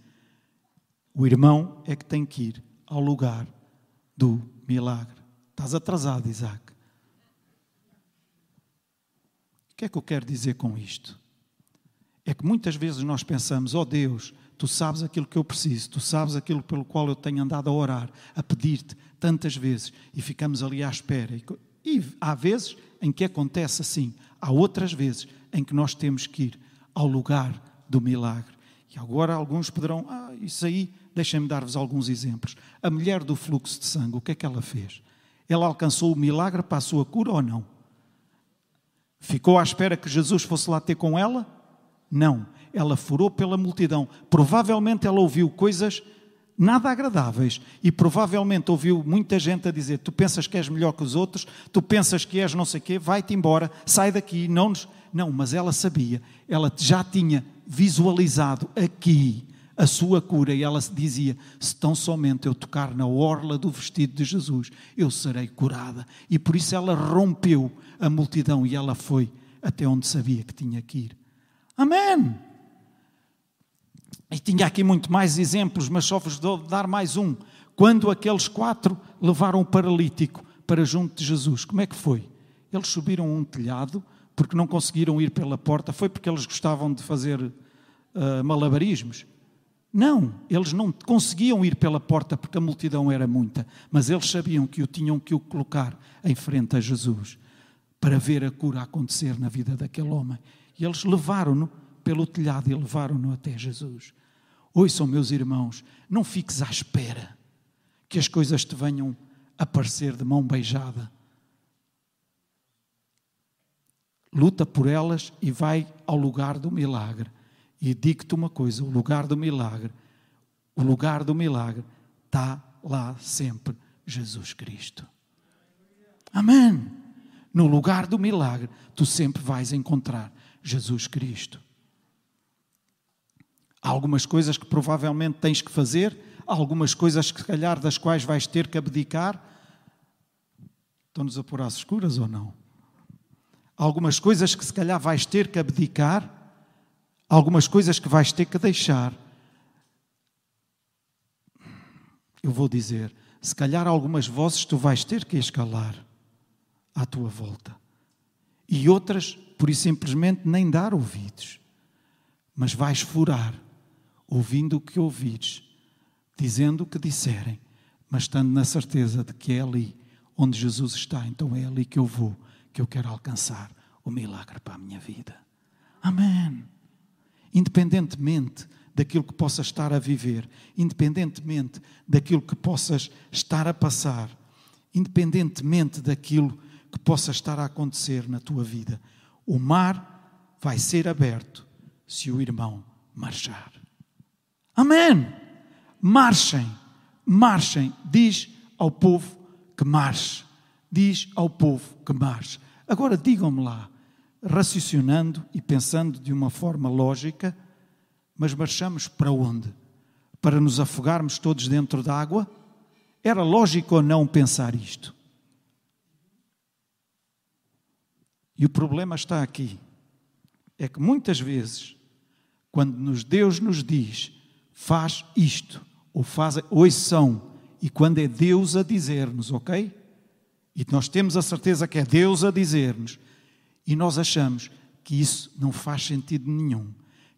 O irmão é que tem que ir ao lugar do milagre. Estás atrasado, Isaac que é que eu quero dizer com isto? É que muitas vezes nós pensamos, ó oh Deus, tu sabes aquilo que eu preciso, tu sabes aquilo pelo qual eu tenho andado a orar, a pedir-te tantas vezes, e ficamos ali à espera. E há vezes em que acontece assim, há outras vezes em que nós temos que ir ao lugar do milagre. E agora alguns poderão, ah, isso aí, deixem-me dar-vos alguns exemplos. A mulher do fluxo de sangue, o que é que ela fez? Ela alcançou o milagre para a sua cura ou não? Ficou à espera que Jesus fosse lá ter com ela? Não. Ela furou pela multidão. Provavelmente ela ouviu coisas nada agradáveis e provavelmente ouviu muita gente a dizer: Tu pensas que és melhor que os outros, tu pensas que és não sei quê, vai-te embora, sai daqui, não nos. Não, mas ela sabia, ela já tinha visualizado aqui a sua cura e ela dizia: Se tão somente eu tocar na orla do vestido de Jesus, eu serei curada. E por isso ela rompeu a multidão e ela foi até onde sabia que tinha que ir. Amém! E tinha aqui muito mais exemplos, mas só vos dou dar mais um. Quando aqueles quatro levaram o paralítico para junto de Jesus, como é que foi? Eles subiram um telhado porque não conseguiram ir pela porta. Foi porque eles gostavam de fazer uh, malabarismos? Não, eles não conseguiam ir pela porta porque a multidão era muita, mas eles sabiam que o tinham que o colocar em frente a Jesus para ver a cura acontecer na vida daquele homem. E eles levaram-no pelo telhado e levaram-no até Jesus. Ouçam, meus irmãos, não fiques à espera que as coisas te venham aparecer de mão beijada. Luta por elas e vai ao lugar do milagre. E digo-te uma coisa: o lugar do milagre, o lugar do milagre está lá sempre Jesus Cristo. Amém no lugar do milagre, tu sempre vais encontrar Jesus Cristo. Há algumas coisas que provavelmente tens que fazer, algumas coisas que, se calhar, das quais vais ter que abdicar. Estão-nos a pôr às escuras ou não? Algumas coisas que, se calhar, vais ter que abdicar, algumas coisas que vais ter que deixar. Eu vou dizer, se calhar algumas vozes tu vais ter que escalar à tua volta. E outras, por isso simplesmente, nem dar ouvidos. Mas vais furar, ouvindo o que ouvires, dizendo o que disserem, mas estando na certeza de que é ali onde Jesus está, então é ali que eu vou, que eu quero alcançar o milagre para a minha vida. Amém. Independentemente daquilo que possas estar a viver, independentemente daquilo que possas estar a passar, independentemente daquilo que possa estar a acontecer na tua vida. O mar vai ser aberto se o irmão marchar. Amém! Marchem, marchem. Diz ao povo que marche. Diz ao povo que marche. Agora digam-me lá, raciocinando e pensando de uma forma lógica, mas marchamos para onde? Para nos afogarmos todos dentro da água? Era lógico ou não pensar isto? E o problema está aqui. É que muitas vezes, quando nos Deus nos diz, faz isto, ou faz, são, e quando é Deus a dizer-nos, ok? E nós temos a certeza que é Deus a dizer-nos, e nós achamos que isso não faz sentido nenhum,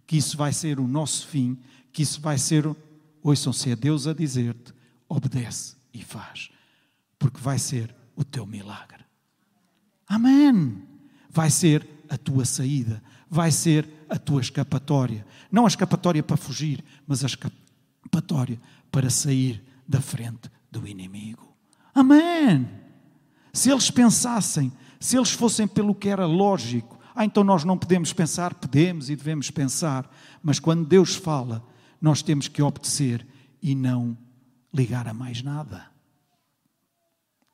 que isso vai ser o nosso fim, que isso vai ser, ouçam, se é Deus a dizer-te, obedece e faz, porque vai ser o teu milagre. Amém! Vai ser a tua saída, vai ser a tua escapatória. Não a escapatória para fugir, mas a escapatória para sair da frente do inimigo. Amém! Se eles pensassem, se eles fossem pelo que era lógico, ah, então nós não podemos pensar, podemos e devemos pensar, mas quando Deus fala, nós temos que obedecer e não ligar a mais nada.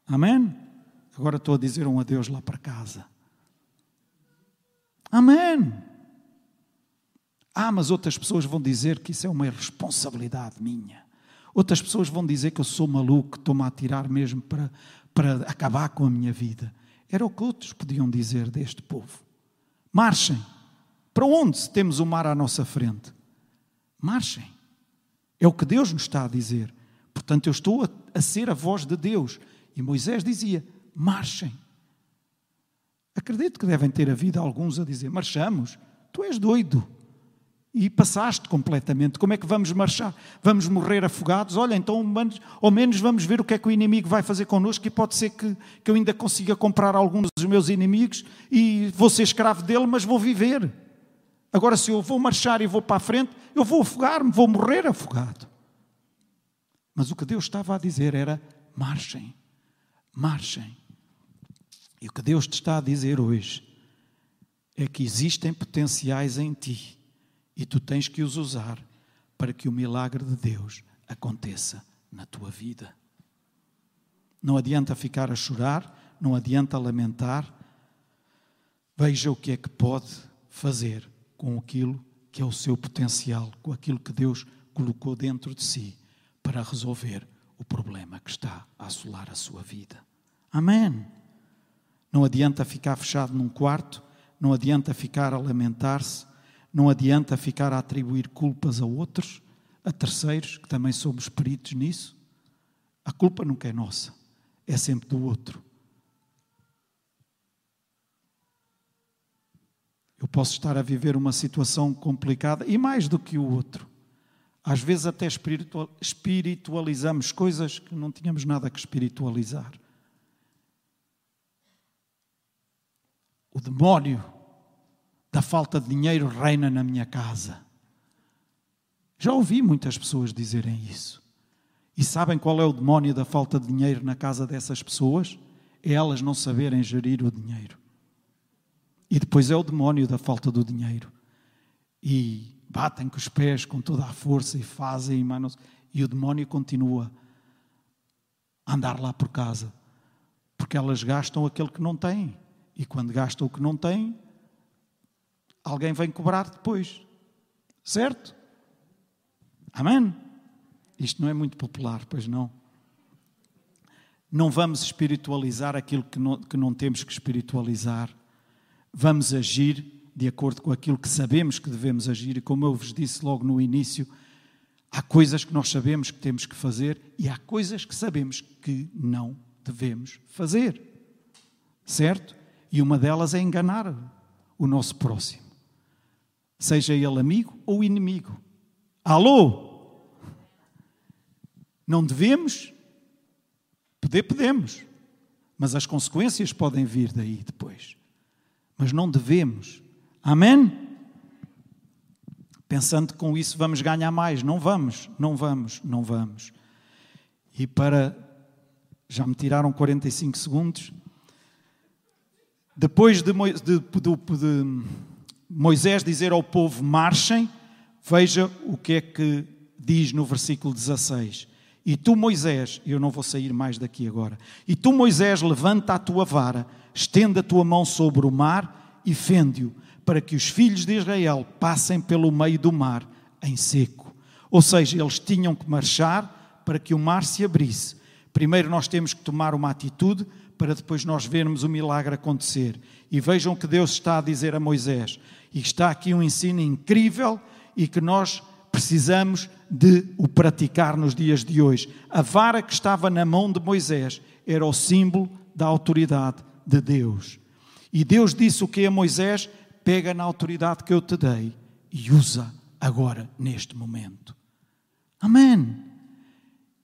Amém? Agora estou a dizer um adeus lá para casa. Amém. Ah, mas outras pessoas vão dizer que isso é uma irresponsabilidade minha. Outras pessoas vão dizer que eu sou maluco, estou-me a tirar mesmo para, para acabar com a minha vida. Era o que outros podiam dizer deste povo. Marchem. Para onde se temos o mar à nossa frente? Marchem. É o que Deus nos está a dizer. Portanto, eu estou a, a ser a voz de Deus. E Moisés dizia: marchem. Acredito que devem ter havido alguns a dizer: marchamos. Tu és doido e passaste completamente. Como é que vamos marchar? Vamos morrer afogados? Olha, então ao menos vamos ver o que é que o inimigo vai fazer connosco e pode ser que, que eu ainda consiga comprar alguns dos meus inimigos e vou ser escravo dele, mas vou viver. Agora, se eu vou marchar e vou para a frente, eu vou afogar-me, vou morrer afogado. Mas o que Deus estava a dizer era: marchem, marchem. E o que Deus te está a dizer hoje é que existem potenciais em ti e tu tens que os usar para que o milagre de Deus aconteça na tua vida. Não adianta ficar a chorar, não adianta lamentar. Veja o que é que pode fazer com aquilo que é o seu potencial, com aquilo que Deus colocou dentro de si para resolver o problema que está a assolar a sua vida. Amém. Não adianta ficar fechado num quarto, não adianta ficar a lamentar-se, não adianta ficar a atribuir culpas a outros, a terceiros, que também somos peritos nisso. A culpa nunca é nossa, é sempre do outro. Eu posso estar a viver uma situação complicada e mais do que o outro. Às vezes até espiritualizamos coisas que não tínhamos nada que espiritualizar. O demónio da falta de dinheiro reina na minha casa. Já ouvi muitas pessoas dizerem isso. E sabem qual é o demónio da falta de dinheiro na casa dessas pessoas? É elas não saberem gerir o dinheiro. E depois é o demónio da falta do dinheiro. E batem com os pés com toda a força e fazem, manos, e o demónio continua a andar lá por casa. Porque elas gastam aquele que não têm. E quando gastam o que não têm, alguém vem cobrar depois. Certo? Amém? Isto não é muito popular, pois não. Não vamos espiritualizar aquilo que não, que não temos que espiritualizar. Vamos agir de acordo com aquilo que sabemos que devemos agir. E como eu vos disse logo no início, há coisas que nós sabemos que temos que fazer e há coisas que sabemos que não devemos fazer. Certo? E uma delas é enganar o nosso próximo seja ele amigo ou inimigo. Alô? Não devemos? Poder, podemos, mas as consequências podem vir daí depois. Mas não devemos. Amém? Pensando que com isso vamos ganhar mais. Não vamos, não vamos, não vamos. E para. Já me tiraram 45 segundos. Depois de, de, de, de Moisés dizer ao povo: marchem, veja o que é que diz no versículo 16: E tu, Moisés, eu não vou sair mais daqui agora, e tu, Moisés, levanta a tua vara, estenda a tua mão sobre o mar e fende-o, para que os filhos de Israel passem pelo meio do mar em seco. Ou seja, eles tinham que marchar para que o mar se abrisse. Primeiro nós temos que tomar uma atitude para depois nós vermos o milagre acontecer. E vejam que Deus está a dizer a Moisés, e está aqui um ensino incrível e que nós precisamos de o praticar nos dias de hoje. A vara que estava na mão de Moisés era o símbolo da autoridade de Deus. E Deus disse o que a Moisés? Pega na autoridade que eu te dei e usa agora, neste momento. Amém.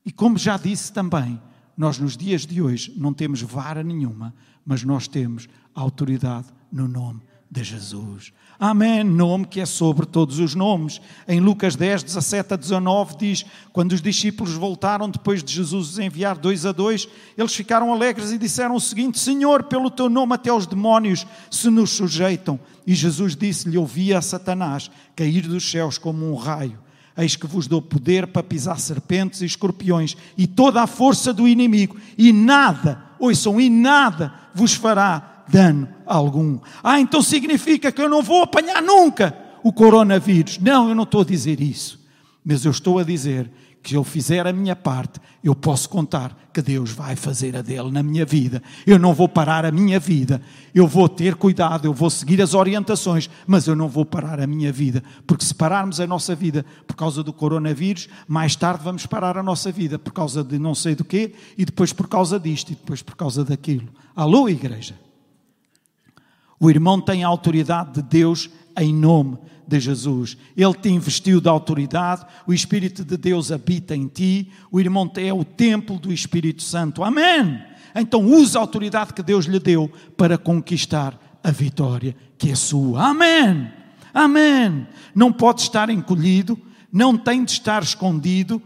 E como já disse também, nós nos dias de hoje não temos vara nenhuma, mas nós temos autoridade no nome de Jesus. Amém. Nome que é sobre todos os nomes. Em Lucas 10, 17 a 19 diz: Quando os discípulos voltaram depois de Jesus os enviar dois a dois, eles ficaram alegres e disseram o seguinte: Senhor, pelo teu nome até os demónios se nos sujeitam. E Jesus disse-lhe: Ouvia a Satanás cair dos céus como um raio. Eis que vos dou poder para pisar serpentes e escorpiões e toda a força do inimigo, e nada, ouçam, e nada vos fará dano algum. Ah, então significa que eu não vou apanhar nunca o coronavírus. Não, eu não estou a dizer isso. Mas eu estou a dizer que eu fizer a minha parte, eu posso contar que Deus vai fazer a dele na minha vida. Eu não vou parar a minha vida. Eu vou ter cuidado, eu vou seguir as orientações, mas eu não vou parar a minha vida. Porque se pararmos a nossa vida por causa do coronavírus, mais tarde vamos parar a nossa vida por causa de não sei do quê, e depois por causa disto, e depois por causa daquilo. Alô, igreja? O irmão tem a autoridade de Deus em nome de Jesus. Ele te investiu da autoridade, o Espírito de Deus habita em ti, o irmão é o templo do Espírito Santo. Amém! Então use a autoridade que Deus lhe deu para conquistar a vitória que é sua. Amém! Amém! Não pode estar encolhido, não tem de estar escondido,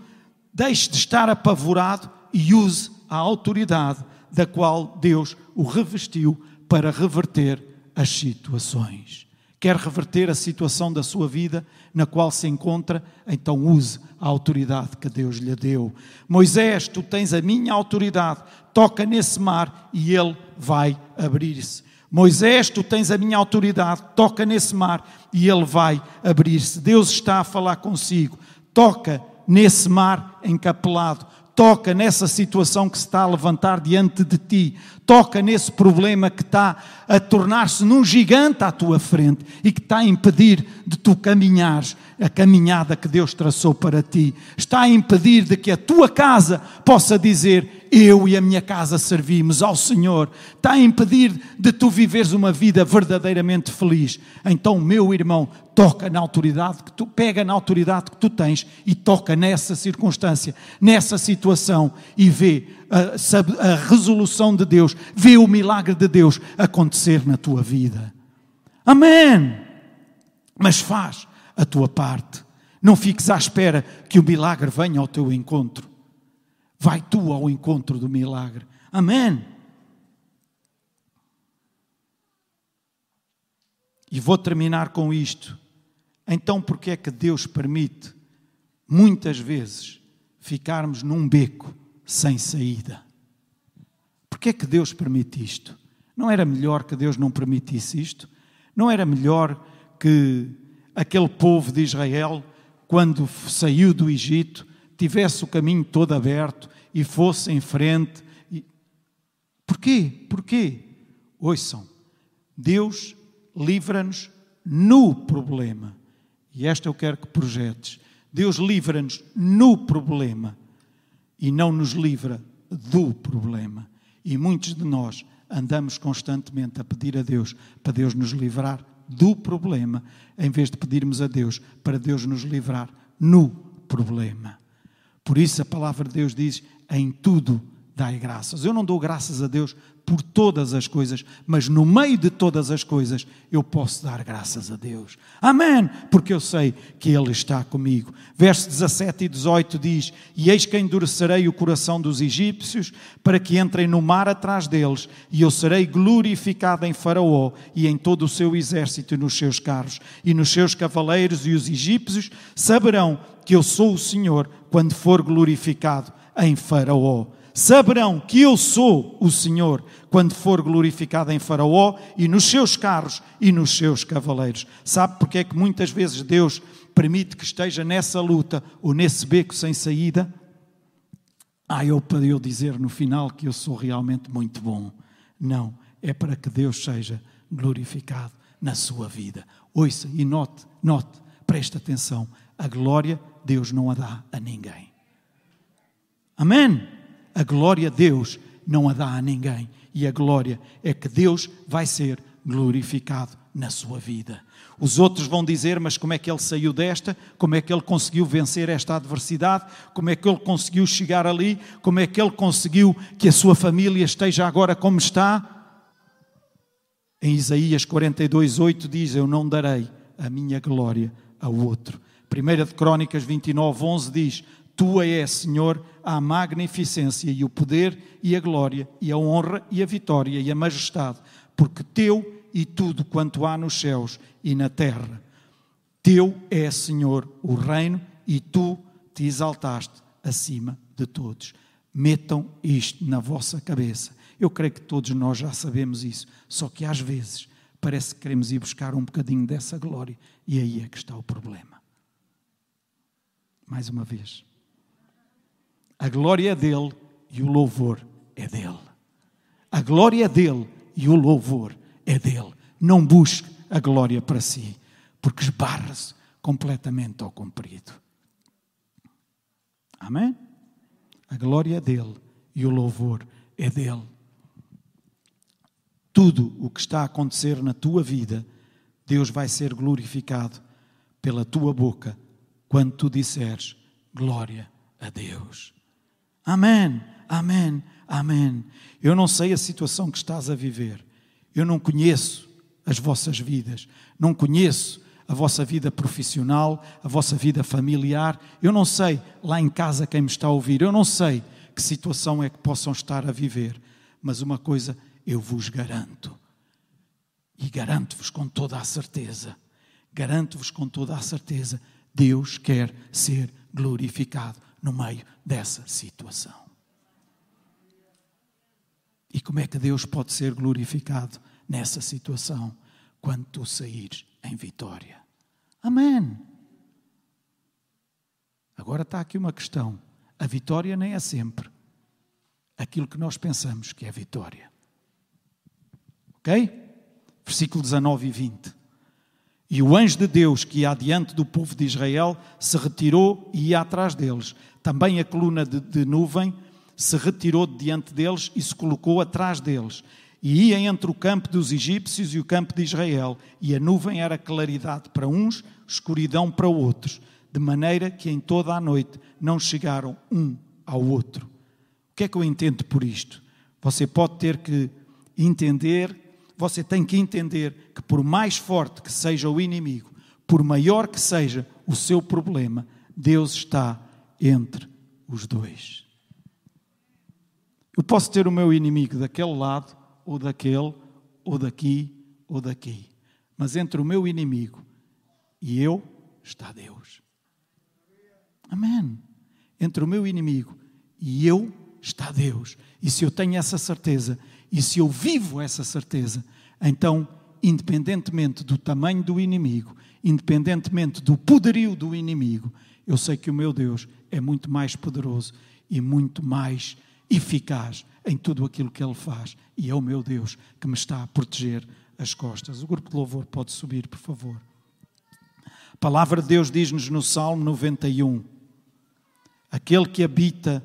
deixe de estar apavorado e use a autoridade da qual Deus o revestiu para reverter as situações. Quer reverter a situação da sua vida na qual se encontra, então use a autoridade que Deus lhe deu. Moisés, tu tens a minha autoridade, toca nesse mar e ele vai abrir-se. Moisés, tu tens a minha autoridade, toca nesse mar e ele vai abrir-se. Deus está a falar consigo, toca nesse mar encapelado, toca nessa situação que se está a levantar diante de ti, toca nesse problema que está a tornar-se num gigante à tua frente e que está a impedir de tu caminhares a caminhada que Deus traçou para ti. Está a impedir de que a tua casa possa dizer: Eu e a minha casa servimos ao Senhor. Está a impedir de tu viveres uma vida verdadeiramente feliz. Então, meu irmão, toca na autoridade que tu pega na autoridade que tu tens e toca nessa circunstância, nessa situação e vê a, a resolução de Deus, vê o milagre de Deus acontecer na tua vida. Amém! Mas faz a tua parte. Não fiques à espera que o milagre venha ao teu encontro. Vai tu ao encontro do milagre. Amém. E vou terminar com isto. Então, por que é que Deus permite, muitas vezes, ficarmos num beco sem saída. Por que é que Deus permite isto? Não era melhor que Deus não permitisse isto? Não era melhor que aquele povo de Israel, quando saiu do Egito, tivesse o caminho todo aberto e fosse em frente? E... Porquê? Porquê? Ouçam, Deus livra-nos no problema. E esta eu quero que projetes. Deus livra-nos no problema e não nos livra do problema. E muitos de nós andamos constantemente a pedir a Deus para Deus nos livrar do problema, em vez de pedirmos a Deus para Deus nos livrar no problema. Por isso a palavra de Deus diz: em tudo dai graças. Eu não dou graças a Deus por todas as coisas, mas no meio de todas as coisas eu posso dar graças a Deus. Amém! Porque eu sei que Ele está comigo. Verso 17 e 18 diz: E eis que endurecerei o coração dos egípcios para que entrem no mar atrás deles, e eu serei glorificado em Faraó e em todo o seu exército e nos seus carros e nos seus cavaleiros, e os egípcios saberão que eu sou o Senhor quando for glorificado em Faraó saberão que eu sou o Senhor quando for glorificado em Faraó e nos seus carros e nos seus cavaleiros. Sabe porque é que muitas vezes Deus permite que esteja nessa luta ou nesse beco sem saída? Ah, eu para eu dizer no final que eu sou realmente muito bom. Não, é para que Deus seja glorificado na sua vida. Ouça e note, note, preste atenção. A glória Deus não a dá a ninguém. Amém? A glória Deus não a dá a ninguém. E a glória é que Deus vai ser glorificado na sua vida. Os outros vão dizer, mas como é que ele saiu desta? Como é que ele conseguiu vencer esta adversidade? Como é que ele conseguiu chegar ali? Como é que ele conseguiu que a sua família esteja agora como está? Em Isaías 42, 8 diz: Eu não darei a minha glória ao outro. 1 de Crónicas 29, 11 diz: Tua é, Senhor, a magnificência e o poder e a glória e a honra e a vitória e a majestade, porque teu e tudo quanto há nos céus e na terra. Teu é, Senhor, o reino e tu te exaltaste acima de todos. Metam isto na vossa cabeça. Eu creio que todos nós já sabemos isso, só que às vezes parece que queremos ir buscar um bocadinho dessa glória e aí é que está o problema. Mais uma vez. A glória é dele e o louvor é dele. A glória é dele e o louvor é dele. Não busque a glória para si, porque esbarra-se completamente ao comprido. Amém? A glória é dele e o louvor é dele. Tudo o que está a acontecer na tua vida, Deus vai ser glorificado pela tua boca quando tu disseres glória a Deus. Amém, amém, amém. Eu não sei a situação que estás a viver. Eu não conheço as vossas vidas. Não conheço a vossa vida profissional, a vossa vida familiar. Eu não sei lá em casa quem me está a ouvir. Eu não sei que situação é que possam estar a viver. Mas uma coisa eu vos garanto. E garanto-vos com toda a certeza. Garanto-vos com toda a certeza. Deus quer ser glorificado no meio dessa situação. E como é que Deus pode ser glorificado nessa situação quando tu saíres em vitória? Amém. Agora está aqui uma questão. A vitória nem é sempre aquilo que nós pensamos que é vitória. Ok? Versículo 19 e 20. E o anjo de Deus que ia adiante do povo de Israel se retirou e ia atrás deles. Também a coluna de, de nuvem se retirou de diante deles e se colocou atrás deles. E ia entre o campo dos egípcios e o campo de Israel. E a nuvem era claridade para uns, escuridão para outros, de maneira que em toda a noite não chegaram um ao outro. O que é que eu entendo por isto? Você pode ter que entender você tem que entender que, por mais forte que seja o inimigo, por maior que seja o seu problema, Deus está entre os dois. Eu posso ter o meu inimigo daquele lado, ou daquele, ou daqui, ou daqui. Mas entre o meu inimigo e eu está Deus. Amém. Entre o meu inimigo e eu está Deus. E se eu tenho essa certeza, e se eu vivo essa certeza, então, independentemente do tamanho do inimigo, independentemente do poderio do inimigo, eu sei que o meu Deus é muito mais poderoso e muito mais eficaz em tudo aquilo que Ele faz. E é o meu Deus que me está a proteger as costas. O grupo de louvor pode subir, por favor. A palavra de Deus diz-nos no Salmo 91: Aquele que habita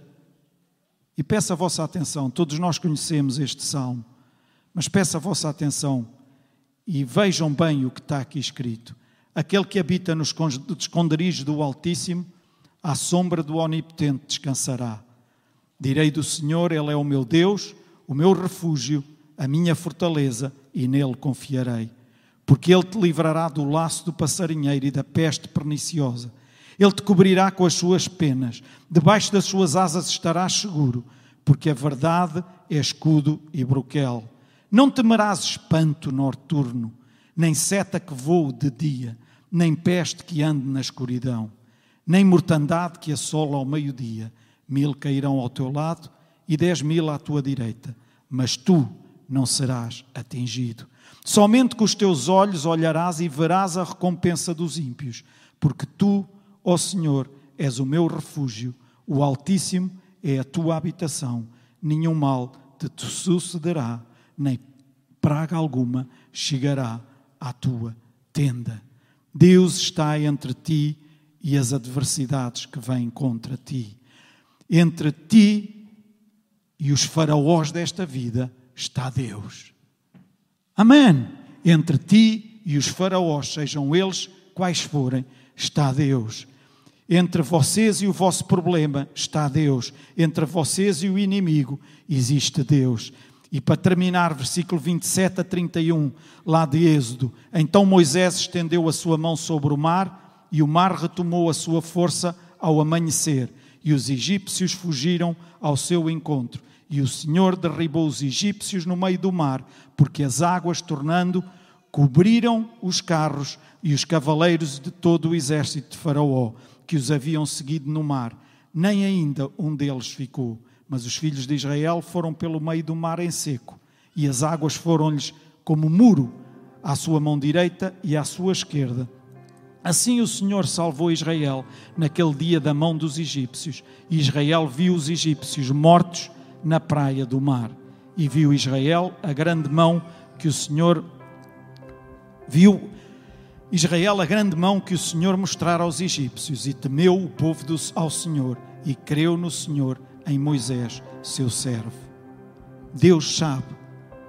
e peço a vossa atenção, todos nós conhecemos este salmo, mas peço a vossa atenção e vejam bem o que está aqui escrito. Aquele que habita nos esconderijos do Altíssimo, à sombra do Onipotente descansará. Direi do Senhor, Ele é o meu Deus, o meu refúgio, a minha fortaleza, e nele confiarei. Porque ele te livrará do laço do passarinheiro e da peste perniciosa. Ele te cobrirá com as suas penas, debaixo das suas asas estarás seguro, porque a verdade é escudo e broquel. Não temerás espanto noturno, nem seta que voe de dia, nem peste que ande na escuridão, nem mortandade que assola ao meio-dia. Mil cairão ao teu lado e dez mil à tua direita, mas tu não serás atingido. Somente com os teus olhos olharás e verás a recompensa dos ímpios, porque tu, ó Senhor, és o meu refúgio, o Altíssimo é a tua habitação, nenhum mal te sucederá, nem praga alguma chegará à tua tenda. Deus está entre ti e as adversidades que vêm contra ti. Entre ti e os faraós desta vida está Deus. Amém. Entre ti e os faraós, sejam eles quais forem, está Deus. Entre vocês e o vosso problema está Deus. Entre vocês e o inimigo existe Deus. E para terminar, versículo 27 a 31, lá de Êxodo. Então Moisés estendeu a sua mão sobre o mar, e o mar retomou a sua força ao amanhecer, e os egípcios fugiram ao seu encontro. E o Senhor derribou os egípcios no meio do mar, porque as águas, tornando, cobriram os carros e os cavaleiros de todo o exército de Faraó, que os haviam seguido no mar. Nem ainda um deles ficou. Mas os filhos de Israel foram pelo meio do mar em seco, e as águas foram-lhes como muro à sua mão direita e à sua esquerda. Assim o Senhor salvou Israel naquele dia da mão dos egípcios, e Israel viu os egípcios mortos na praia do mar. E viu Israel a grande mão que o Senhor viu Israel a grande mão que o Senhor mostrara aos egípcios, e temeu o povo do, ao Senhor, e creu no Senhor em Moisés, seu servo. Deus sabe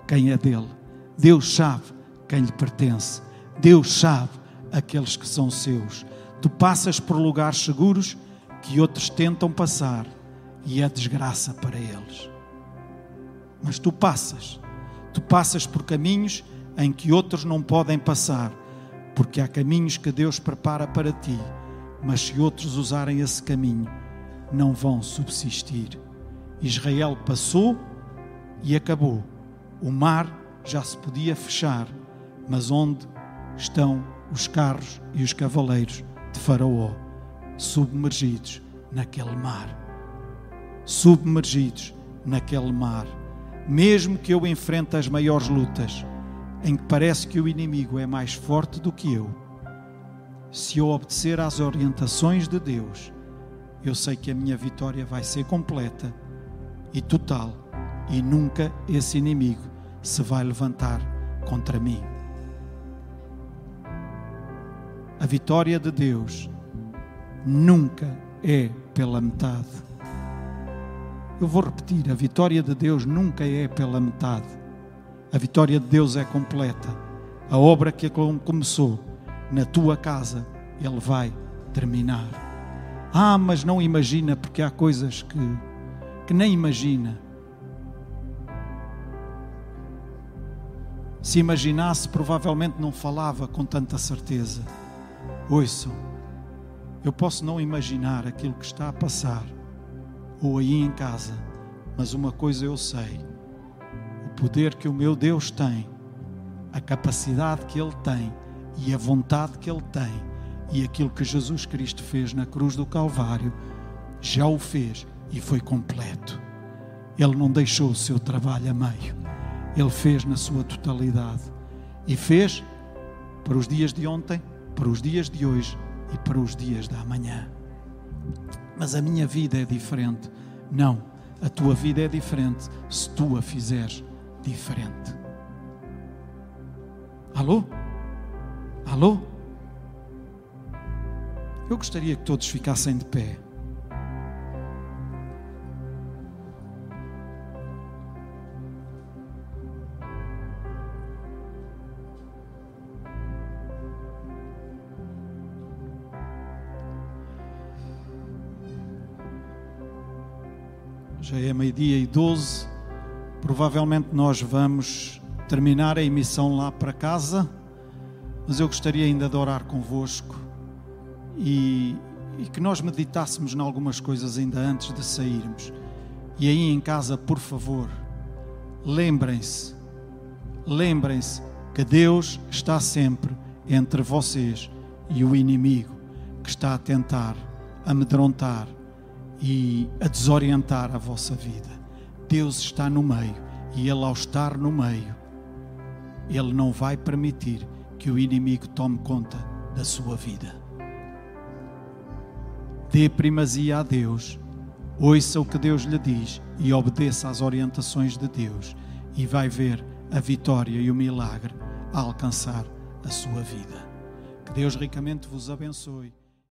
quem é dele, Deus sabe quem lhe pertence, Deus sabe aqueles que são seus. Tu passas por lugares seguros que outros tentam passar e é desgraça para eles. Mas tu passas, tu passas por caminhos em que outros não podem passar, porque há caminhos que Deus prepara para ti, mas se outros usarem esse caminho, não vão subsistir. Israel passou e acabou. O mar já se podia fechar, mas onde estão os carros e os cavaleiros de Faraó submergidos naquele mar? submergidos naquele mar. Mesmo que eu enfrente as maiores lutas, em que parece que o inimigo é mais forte do que eu, se eu obedecer às orientações de Deus, eu sei que a minha vitória vai ser completa e total, e nunca esse inimigo se vai levantar contra mim. A vitória de Deus nunca é pela metade. Eu vou repetir: a vitória de Deus nunca é pela metade. A vitória de Deus é completa. A obra que começou na tua casa, Ele vai terminar. Ah, mas não imagina, porque há coisas que, que nem imagina. Se imaginasse, provavelmente não falava com tanta certeza. Ouçam, eu posso não imaginar aquilo que está a passar, ou aí em casa, mas uma coisa eu sei: poder que o meu Deus tem, a capacidade que Ele tem e a vontade que Ele tem, e aquilo que Jesus Cristo fez na cruz do Calvário, já o fez e foi completo. Ele não deixou o seu trabalho a meio, ele fez na sua totalidade e fez para os dias de ontem, para os dias de hoje e para os dias da manhã mas a minha vida é diferente. Não, a tua vida é diferente se tu a fizeres diferente. Alô? Alô? Eu gostaria que todos ficassem de pé. Já é meio-dia e doze. Provavelmente nós vamos terminar a emissão lá para casa, mas eu gostaria ainda de orar convosco e, e que nós meditássemos em algumas coisas ainda antes de sairmos. E aí em casa, por favor, lembrem-se, lembrem-se que Deus está sempre entre vocês e o inimigo que está a tentar amedrontar e a desorientar a vossa vida. Deus está no meio e Ele, ao estar no meio, Ele não vai permitir que o inimigo tome conta da sua vida. Dê primazia a Deus, ouça o que Deus lhe diz e obedeça às orientações de Deus, e vai ver a vitória e o milagre a alcançar a sua vida. Que Deus ricamente vos abençoe.